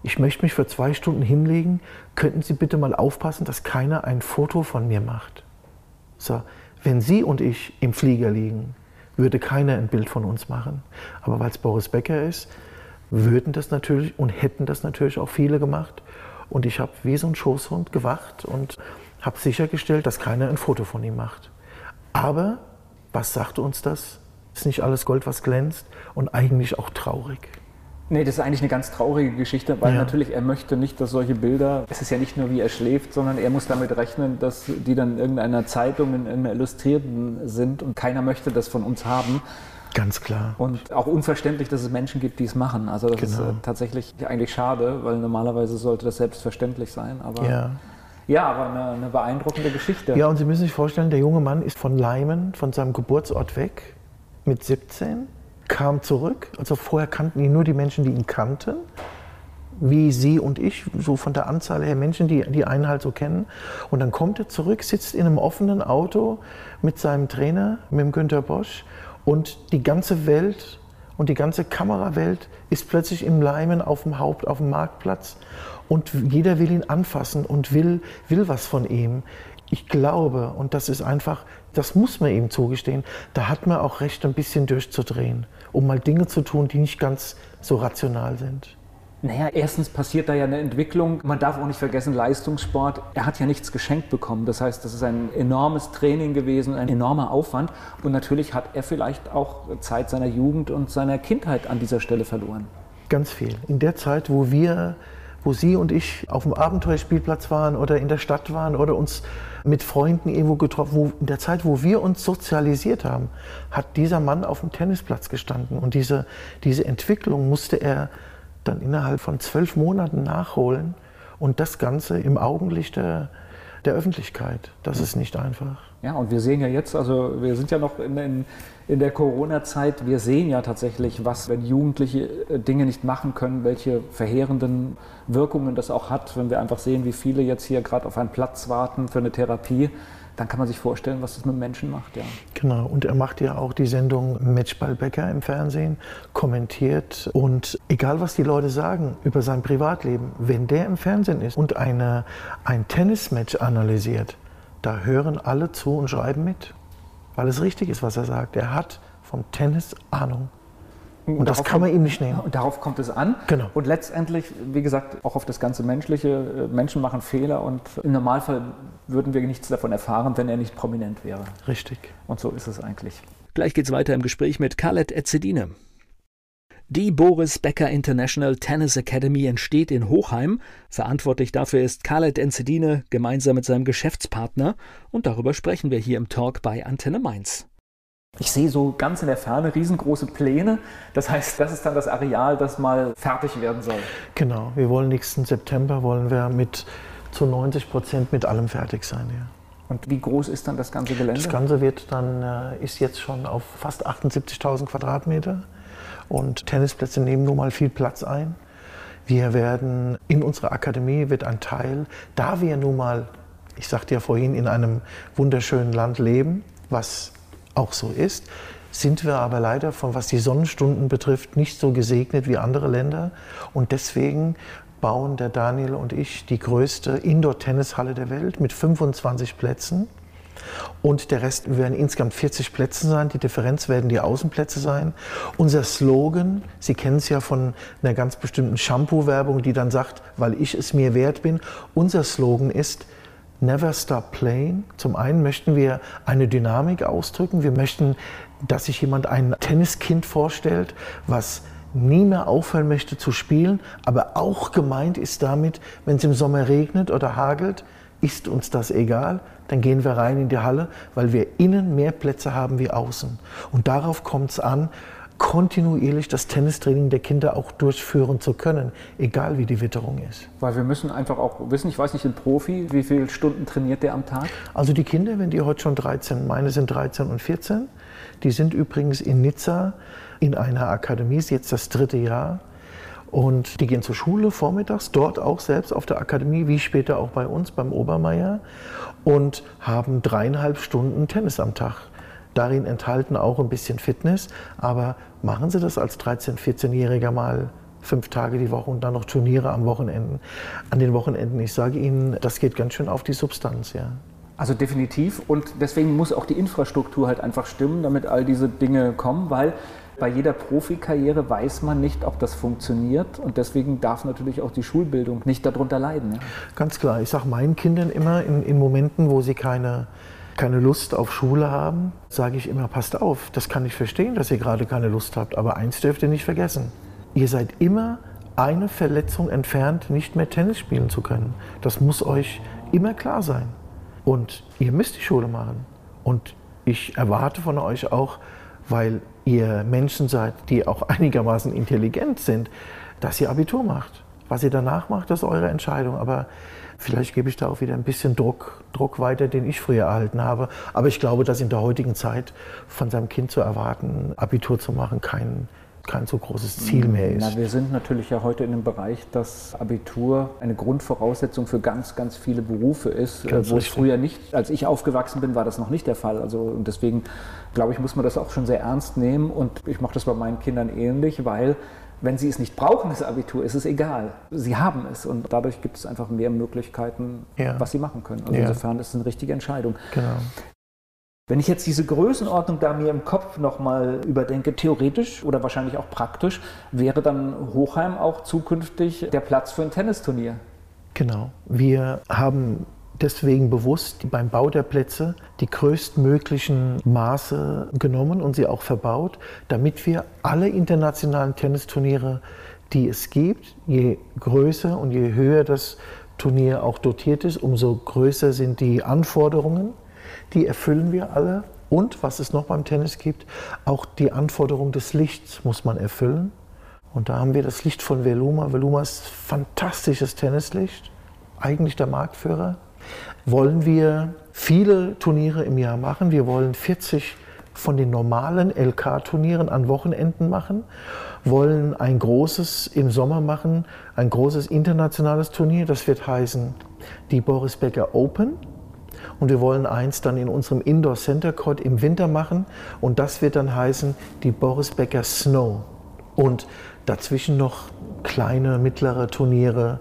S4: ich möchte mich für zwei Stunden hinlegen. Könnten Sie bitte mal aufpassen, dass keiner ein Foto von mir macht? So, wenn Sie und ich im Flieger liegen, würde keiner ein Bild von uns machen. Aber weil es Boris Becker ist, würden das natürlich und hätten das natürlich auch viele gemacht. Und ich habe wie so ein Schoßhund gewacht und habe sichergestellt, dass keiner ein Foto von ihm macht. Aber was sagt uns das? Ist nicht alles Gold, was glänzt und eigentlich auch traurig.
S3: Nee, das ist eigentlich eine ganz traurige Geschichte, weil ja. natürlich er möchte nicht, dass solche Bilder, es ist ja nicht nur wie er schläft, sondern er muss damit rechnen, dass die dann in irgendeiner Zeitung, in irgendeiner Illustrierten sind und keiner möchte das von uns haben.
S4: Ganz klar.
S3: Und auch unverständlich, dass es Menschen gibt, die es machen. Also das genau. ist äh, tatsächlich eigentlich schade, weil normalerweise sollte das selbstverständlich sein. Aber ja. Ja, aber eine, eine, beeindruckende Geschichte.
S4: Ja, und Sie müssen sich vorstellen, der junge Mann ist von Leimen, von seinem Geburtsort weg, mit 17, kam zurück. Also vorher kannten ihn nur die Menschen, die ihn kannten, wie Sie und ich, so von der Anzahl her Menschen, die, die einen halt so kennen. Und dann kommt er zurück, sitzt in einem offenen Auto mit seinem Trainer, mit dem Günter Bosch und die ganze Welt und die ganze Kamerawelt ist plötzlich im Leimen auf dem Haupt, auf dem Marktplatz und jeder will ihn anfassen und will, will was von ihm. Ich glaube, und das ist einfach, das muss man ihm zugestehen, da hat man auch recht, ein bisschen durchzudrehen, um mal Dinge zu tun, die nicht ganz so rational sind.
S3: Naja, erstens passiert da ja eine Entwicklung. Man darf auch nicht vergessen, Leistungssport, er hat ja nichts geschenkt bekommen. Das heißt, das ist ein enormes Training gewesen, ein enormer Aufwand. Und natürlich hat er vielleicht auch Zeit seiner Jugend und seiner Kindheit an dieser Stelle verloren.
S4: Ganz viel. In der Zeit, wo wir, wo Sie und ich auf dem Abenteuerspielplatz waren oder in der Stadt waren oder uns mit Freunden irgendwo getroffen, wo, in der Zeit, wo wir uns sozialisiert haben, hat dieser Mann auf dem Tennisplatz gestanden. Und diese, diese Entwicklung musste er dann innerhalb von zwölf Monaten nachholen und das Ganze im Augenlicht der, der Öffentlichkeit. Das ist nicht einfach.
S3: Ja, und wir sehen ja jetzt, also wir sind ja noch in, in, in der Corona-Zeit, wir sehen ja tatsächlich, was, wenn Jugendliche äh, Dinge nicht machen können, welche verheerenden Wirkungen das auch hat, wenn wir einfach sehen, wie viele jetzt hier gerade auf einen Platz warten für eine Therapie dann kann man sich vorstellen, was das mit Menschen macht. Ja.
S4: Genau, und er macht ja auch die Sendung Matchballbäcker im Fernsehen, kommentiert und egal was die Leute sagen über sein Privatleben, wenn der im Fernsehen ist und eine, ein Tennismatch analysiert, da hören alle zu und schreiben mit, weil es richtig ist, was er sagt. Er hat vom Tennis Ahnung. Und das kann man ihm nicht nehmen.
S3: Und darauf kommt es an.
S4: Genau.
S3: Und letztendlich, wie gesagt, auch auf das ganze Menschliche. Äh, Menschen machen Fehler und im Normalfall würden wir nichts davon erfahren, wenn er nicht prominent wäre.
S4: Richtig.
S3: Und so ist es eigentlich.
S1: Gleich geht's weiter im Gespräch mit Khaled Etzedine. Die Boris Becker International Tennis Academy entsteht in Hochheim. Verantwortlich dafür ist Khaled Enzedine gemeinsam mit seinem Geschäftspartner. Und darüber sprechen wir hier im Talk bei Antenne Mainz.
S3: Ich sehe so ganz in der Ferne riesengroße Pläne. Das heißt, das ist dann das Areal, das mal fertig werden soll.
S4: Genau. Wir wollen nächsten September wollen wir mit zu 90 Prozent mit allem fertig sein. Ja.
S3: Und wie groß ist dann das ganze Gelände?
S4: Das Ganze wird dann äh, ist jetzt schon auf fast 78.000 Quadratmeter und Tennisplätze nehmen nun mal viel Platz ein. Wir werden in unserer Akademie wird ein Teil, da wir nun mal, ich sagte ja vorhin, in einem wunderschönen Land leben, was auch so ist, sind wir aber leider von was die Sonnenstunden betrifft nicht so gesegnet wie andere Länder und deswegen bauen der Daniel und ich die größte Indoor-Tennishalle der Welt mit 25 Plätzen. Und der Rest werden insgesamt 40 Plätze sein. Die Differenz werden die Außenplätze sein. Unser Slogan, Sie kennen es ja von einer ganz bestimmten Shampoo-Werbung, die dann sagt, weil ich es mir wert bin. Unser Slogan ist, Never Stop Playing. Zum einen möchten wir eine Dynamik ausdrücken. Wir möchten, dass sich jemand ein Tenniskind vorstellt, was nie mehr aufhören möchte zu spielen, aber auch gemeint ist damit, wenn es im Sommer regnet oder hagelt, ist uns das egal, dann gehen wir rein in die Halle, weil wir innen mehr Plätze haben wie außen. Und darauf kommt es an, kontinuierlich das Tennistraining der Kinder auch durchführen zu können, egal wie die Witterung ist.
S3: Weil wir müssen einfach auch wissen, ich weiß nicht, ein Profi, wie viele Stunden trainiert der am Tag?
S4: Also die Kinder, wenn die heute schon 13, meine sind 13 und 14, die sind übrigens in Nizza in einer Akademie, ist jetzt das dritte Jahr. Und die gehen zur Schule vormittags, dort auch selbst auf der Akademie, wie später auch bei uns beim Obermeier, und haben dreieinhalb Stunden Tennis am Tag darin enthalten auch ein bisschen Fitness. Aber machen Sie das als 13-, 14-Jähriger mal fünf Tage die Woche und dann noch Turniere am Wochenenden. An den Wochenenden, ich sage Ihnen, das geht ganz schön auf die Substanz, ja.
S3: Also definitiv und deswegen muss auch die Infrastruktur halt einfach stimmen, damit all diese Dinge kommen, weil bei jeder Profikarriere weiß man nicht, ob das funktioniert und deswegen darf natürlich auch die Schulbildung nicht darunter leiden. Ja.
S4: Ganz klar, ich sage meinen Kindern immer in, in Momenten, wo sie keine keine Lust auf Schule haben, sage ich immer, passt auf, das kann ich verstehen, dass ihr gerade keine Lust habt, aber eins dürft ihr nicht vergessen. ihr seid immer eine Verletzung entfernt, nicht mehr Tennis spielen zu können. Das muss euch immer klar sein. Und ihr müsst die Schule machen. Und ich erwarte von euch auch, weil ihr Menschen seid, die auch einigermaßen intelligent sind, dass ihr Abitur macht. Was ihr danach macht, das ist eure Entscheidung. Aber vielleicht gebe ich da auch wieder ein bisschen Druck, Druck weiter, den ich früher erhalten habe. Aber ich glaube, dass in der heutigen Zeit von seinem Kind zu erwarten, Abitur zu machen, kein, kein so großes Ziel mehr ist.
S3: Na, wir sind natürlich ja heute in einem Bereich, dass Abitur eine Grundvoraussetzung für ganz, ganz viele Berufe ist,
S4: Ganz
S3: wo es früher nicht, als ich aufgewachsen bin, war das noch nicht der Fall. Also und deswegen glaube ich, muss man das auch schon sehr ernst nehmen und ich mache das bei meinen Kindern ähnlich, weil wenn sie es nicht brauchen, das Abitur, ist es egal. Sie haben es und dadurch gibt es einfach mehr Möglichkeiten,
S4: Ja.
S3: was sie machen können. Also
S4: Ja.
S3: insofern ist es eine richtige Entscheidung.
S4: Genau.
S3: Wenn ich jetzt diese Größenordnung da mir im Kopf nochmal überdenke, theoretisch oder wahrscheinlich auch praktisch, wäre dann Hochheim auch zukünftig der Platz für ein Tennisturnier.
S4: Genau. Wir haben deswegen bewusst beim Bau der Plätze die größtmöglichen Maße genommen und sie auch verbaut, damit wir alle internationalen Tennisturniere, die es gibt, je größer und je höher das Turnier auch dotiert ist, umso größer sind die Anforderungen. Die erfüllen wir alle. Und was es noch beim Tennis gibt, auch die Anforderung des Lichts muss man erfüllen. Und da haben wir das Licht von Veluma. Veluma ist fantastisches Tennislicht, eigentlich der Marktführer. Wollen wir viele Turniere im Jahr machen. Wir wollen 40 von den normalen LK-Turnieren an Wochenenden machen, wollen ein großes im Sommer machen, ein großes internationales Turnier. Das wird heißen die Boris Becker Open. Und wir wollen eins dann in unserem Indoor Center Court im Winter machen. Und das wird dann heißen die Boris Becker Snow. Und dazwischen noch kleine, mittlere Turniere.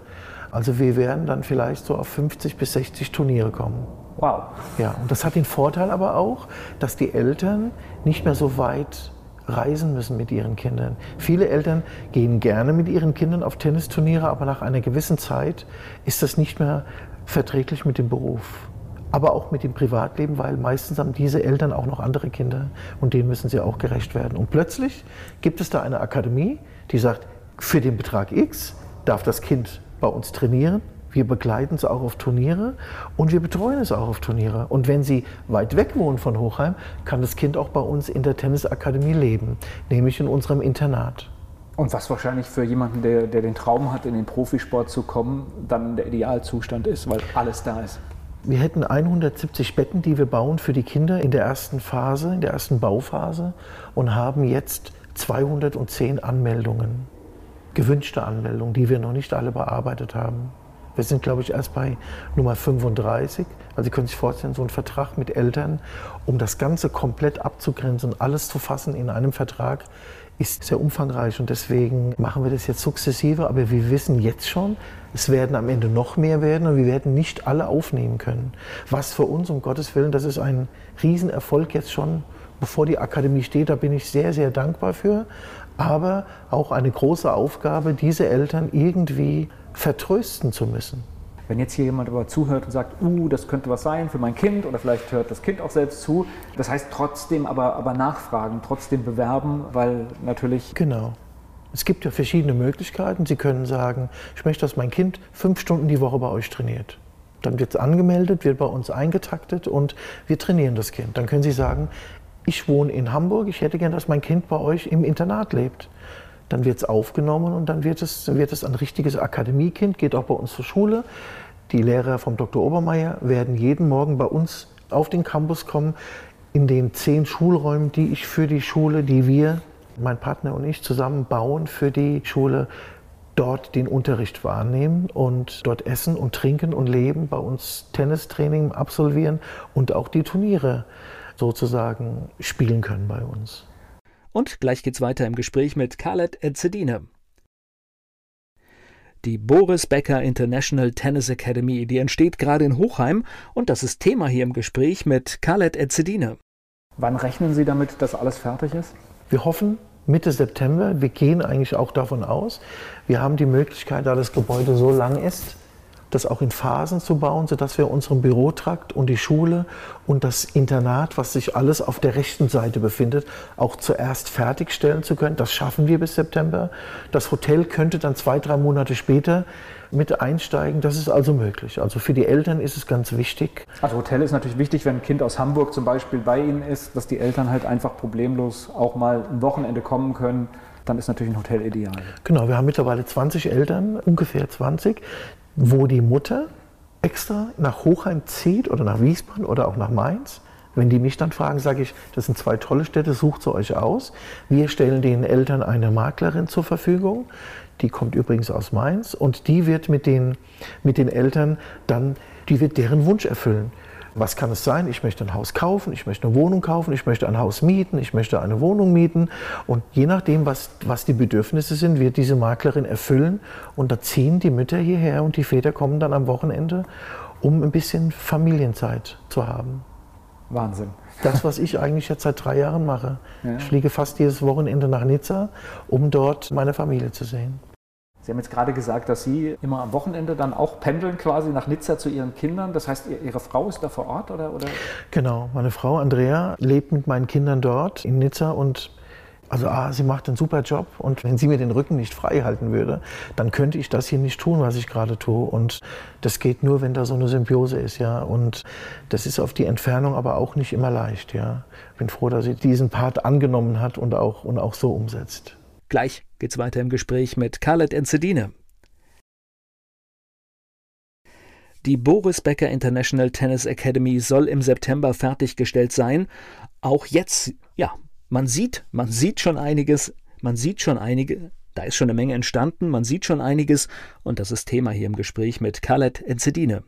S4: Also wir werden dann vielleicht so auf 50 bis 60 Turniere kommen.
S3: Wow.
S4: Ja, und das hat den Vorteil aber auch, dass die Eltern nicht mehr so weit reisen müssen mit ihren Kindern. Viele Eltern gehen gerne mit ihren Kindern auf Tennisturniere, aber nach einer gewissen Zeit ist das nicht mehr verträglich mit dem Beruf. Aber auch mit dem Privatleben, weil meistens haben diese Eltern auch noch andere Kinder und denen müssen sie auch gerecht werden. Und plötzlich gibt es da eine Akademie, die sagt, für den Betrag X darf das Kind bei uns trainieren. Wir begleiten es auch auf Turniere und wir betreuen es auch auf Turniere. Und wenn Sie weit weg wohnen von Hochheim, kann das Kind auch bei uns in der Tennisakademie leben, nämlich in unserem Internat.
S3: Und was wahrscheinlich für jemanden, der, der den Traum hat, in den Profisport zu kommen, dann der Idealzustand ist, weil alles da ist.
S4: Wir hätten 170 Betten, die wir bauen für die Kinder in der ersten Phase, in der ersten Bauphase und haben jetzt 210 Anmeldungen, gewünschte Anmeldungen, die wir noch nicht alle bearbeitet haben. Wir sind, glaube ich, erst bei Nummer 35. Also Sie können sich vorstellen, so ein Vertrag mit Eltern, um das Ganze komplett abzugrenzen alles zu fassen in einem Vertrag, ist sehr umfangreich und deswegen machen wir das jetzt sukzessive. Aber wir wissen jetzt schon, es werden am Ende noch mehr werden und wir werden nicht alle aufnehmen können. Was für uns, um Gottes Willen, das ist ein Riesenerfolg jetzt schon, bevor die Akademie steht. Da bin ich sehr, sehr dankbar für. Aber auch eine große Aufgabe, diese Eltern irgendwie vertrösten zu müssen.
S3: Wenn jetzt hier jemand aber zuhört und sagt, uh, das könnte was sein für mein Kind oder vielleicht hört das Kind auch selbst zu, das heißt trotzdem aber, aber nachfragen, trotzdem bewerben, weil natürlich
S4: Genau. Es gibt ja verschiedene Möglichkeiten. Sie können sagen, ich möchte, dass mein Kind fünf Stunden die Woche bei euch trainiert. Dann wird es angemeldet, wird bei uns eingetaktet und wir trainieren das Kind. Dann können Sie sagen, ich wohne in Hamburg, ich hätte gern, dass mein Kind bei euch im Internat lebt. Dann wird es aufgenommen und dann wird es, wird es ein richtiges Akademiekind, geht auch bei uns zur Schule. Die Lehrer vom Dr. Obermeier werden jeden Morgen bei uns auf den Campus kommen, in den zehn Schulräumen, die ich für die Schule, die wir, mein Partner und ich zusammen bauen für die Schule, dort den Unterricht wahrnehmen und dort essen und trinken und leben, bei uns Tennistraining absolvieren und auch die Turniere sozusagen spielen können bei uns.
S1: Und gleich geht's weiter im Gespräch mit Khaled Ezzedine. Die Boris Becker International Tennis Academy, die entsteht gerade in Hochheim und das ist Thema hier im Gespräch mit Khaled Ezzedine.
S3: wann rechnen Sie damit, dass alles fertig ist?
S4: Wir hoffen Mitte September, wir gehen eigentlich auch davon aus, wir haben die Möglichkeit, da das Gebäude so lang ist, das auch in Phasen zu bauen, sodass wir unseren Bürotrakt und die Schule und das Internat, was sich alles auf der rechten Seite befindet, auch zuerst fertigstellen zu können. Das schaffen wir bis September. Das Hotel könnte dann zwei, drei Monate später mit einsteigen. Das ist also möglich. Also für die Eltern ist es ganz wichtig.
S3: Also Hotel ist natürlich wichtig, wenn ein Kind aus Hamburg zum Beispiel bei Ihnen ist, dass die Eltern halt einfach problemlos auch mal ein Wochenende kommen können. Dann ist natürlich ein Hotel ideal.
S4: Genau, wir haben mittlerweile 20 Eltern, ungefähr 20, wo die Mutter extra nach Hochheim zieht oder nach Wiesbaden oder auch nach Mainz. Wenn die mich dann fragen, sage ich, das sind zwei tolle Städte, sucht sie euch aus. Wir stellen den Eltern eine Maklerin zur Verfügung, die kommt übrigens aus Mainz und die wird mit den, mit den Eltern dann, die wird deren Wunsch erfüllen. Was kann es sein? Ich möchte ein Haus kaufen, ich möchte eine Wohnung kaufen, ich möchte ein Haus mieten, ich möchte eine Wohnung mieten. Und je nachdem, was, was die Bedürfnisse sind, wird diese Maklerin erfüllen. Und da ziehen die Mütter hierher und die Väter kommen dann am Wochenende, um ein bisschen Familienzeit zu haben.
S3: Wahnsinn.
S4: Das, was ich eigentlich jetzt seit drei Jahren mache. Ja. Ich fliege fast jedes Wochenende nach Nizza, um dort meine Familie zu sehen.
S3: Sie haben jetzt gerade gesagt, dass Sie immer am Wochenende dann auch pendeln quasi nach Nizza zu Ihren Kindern. Das heißt, Ihre Frau ist da vor Ort oder? oder?
S4: Genau, meine Frau Andrea lebt mit meinen Kindern dort in Nizza und also ah, sie macht einen super Job und wenn sie mir den Rücken nicht frei halten würde, dann könnte ich das hier nicht tun, was ich gerade tue. Und das geht nur, wenn da so eine Symbiose ist, ja. Und das ist auf die Entfernung aber auch nicht immer leicht, ja. Bin froh, dass sie diesen Part angenommen hat und auch, und auch so umsetzt.
S1: Gleich geht's weiter im Gespräch mit Khaled Enzedine. Die Boris Becker International Tennis Academy soll im September fertiggestellt sein. Auch jetzt, ja, man sieht, man sieht schon einiges, man sieht schon einige, da ist schon eine Menge entstanden, man sieht schon einiges und das ist Thema hier im Gespräch mit Khaled Enzedine.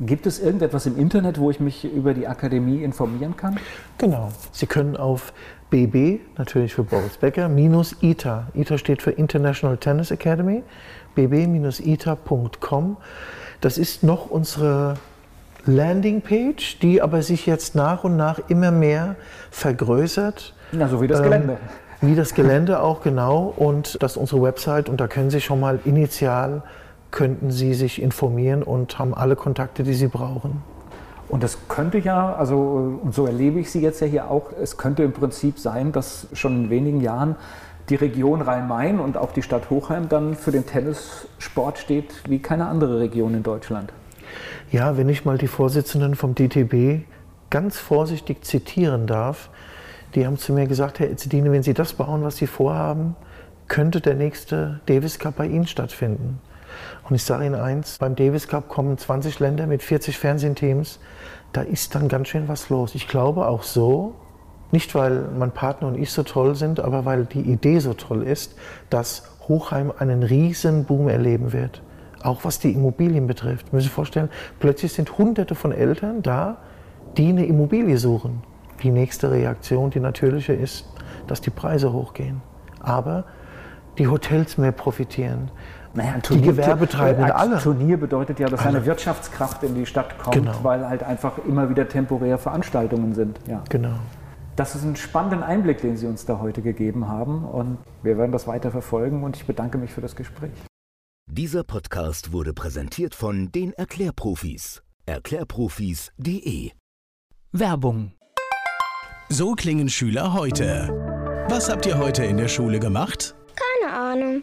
S3: Gibt es irgendetwas im Internet, wo ich mich über die Akademie informieren kann?
S4: Genau. Sie können auf BB, natürlich für Boris Becker, minus ITA. ITA steht für International Tennis Academy. bb-ita.com. Das ist noch unsere Landingpage, die aber sich jetzt nach und nach immer mehr vergrößert.
S3: Ja, so wie das Gelände.
S4: Ähm, wie das Gelände auch genau. Und das ist unsere Website und da können Sie schon mal initial könnten Sie sich informieren und haben alle Kontakte, die Sie brauchen.
S3: Und das könnte ja, also und so erlebe ich Sie jetzt ja hier auch, es könnte im Prinzip sein, dass schon in wenigen Jahren die Region Rhein-Main und auch die Stadt Hochheim dann für den Tennissport steht wie keine andere Region in Deutschland.
S4: Ja, wenn ich mal die Vorsitzenden vom DTB ganz vorsichtig zitieren darf, die haben zu mir gesagt, Herr Etzedine, wenn Sie das bauen, was Sie vorhaben, könnte der nächste Davis Cup bei Ihnen stattfinden. Und ich sage Ihnen eins, beim Davis Cup kommen 20 Länder mit 40 Fernsehteams. Da ist dann ganz schön was los. Ich glaube auch so, nicht weil mein Partner und ich so toll sind, aber weil die Idee so toll ist, dass Hochheim einen riesen Boom erleben wird. Auch was die Immobilien betrifft. Sie müssen sich vorstellen, plötzlich sind hunderte von Eltern da, die eine Immobilie suchen. Die nächste Reaktion, die natürliche ist, dass die Preise hochgehen. Aber die Hotels mehr profitieren.
S3: Naja, ein Turnier, die Gewerbetreibenden, alle. Turnier bedeutet ja, dass alle. eine Wirtschaftskraft in die Stadt kommt, genau. weil halt einfach immer wieder temporäre Veranstaltungen sind.
S4: Ja. Genau.
S3: Das ist ein spannender Einblick, den Sie uns da heute gegeben haben und wir werden das weiter verfolgen und ich bedanke mich für das Gespräch.
S2: Dieser Podcast wurde präsentiert von den Erklärprofis. Erklärprofis.de
S1: Werbung.
S5: So klingen Schüler heute. Was habt ihr heute in der Schule gemacht?
S6: Keine Ahnung.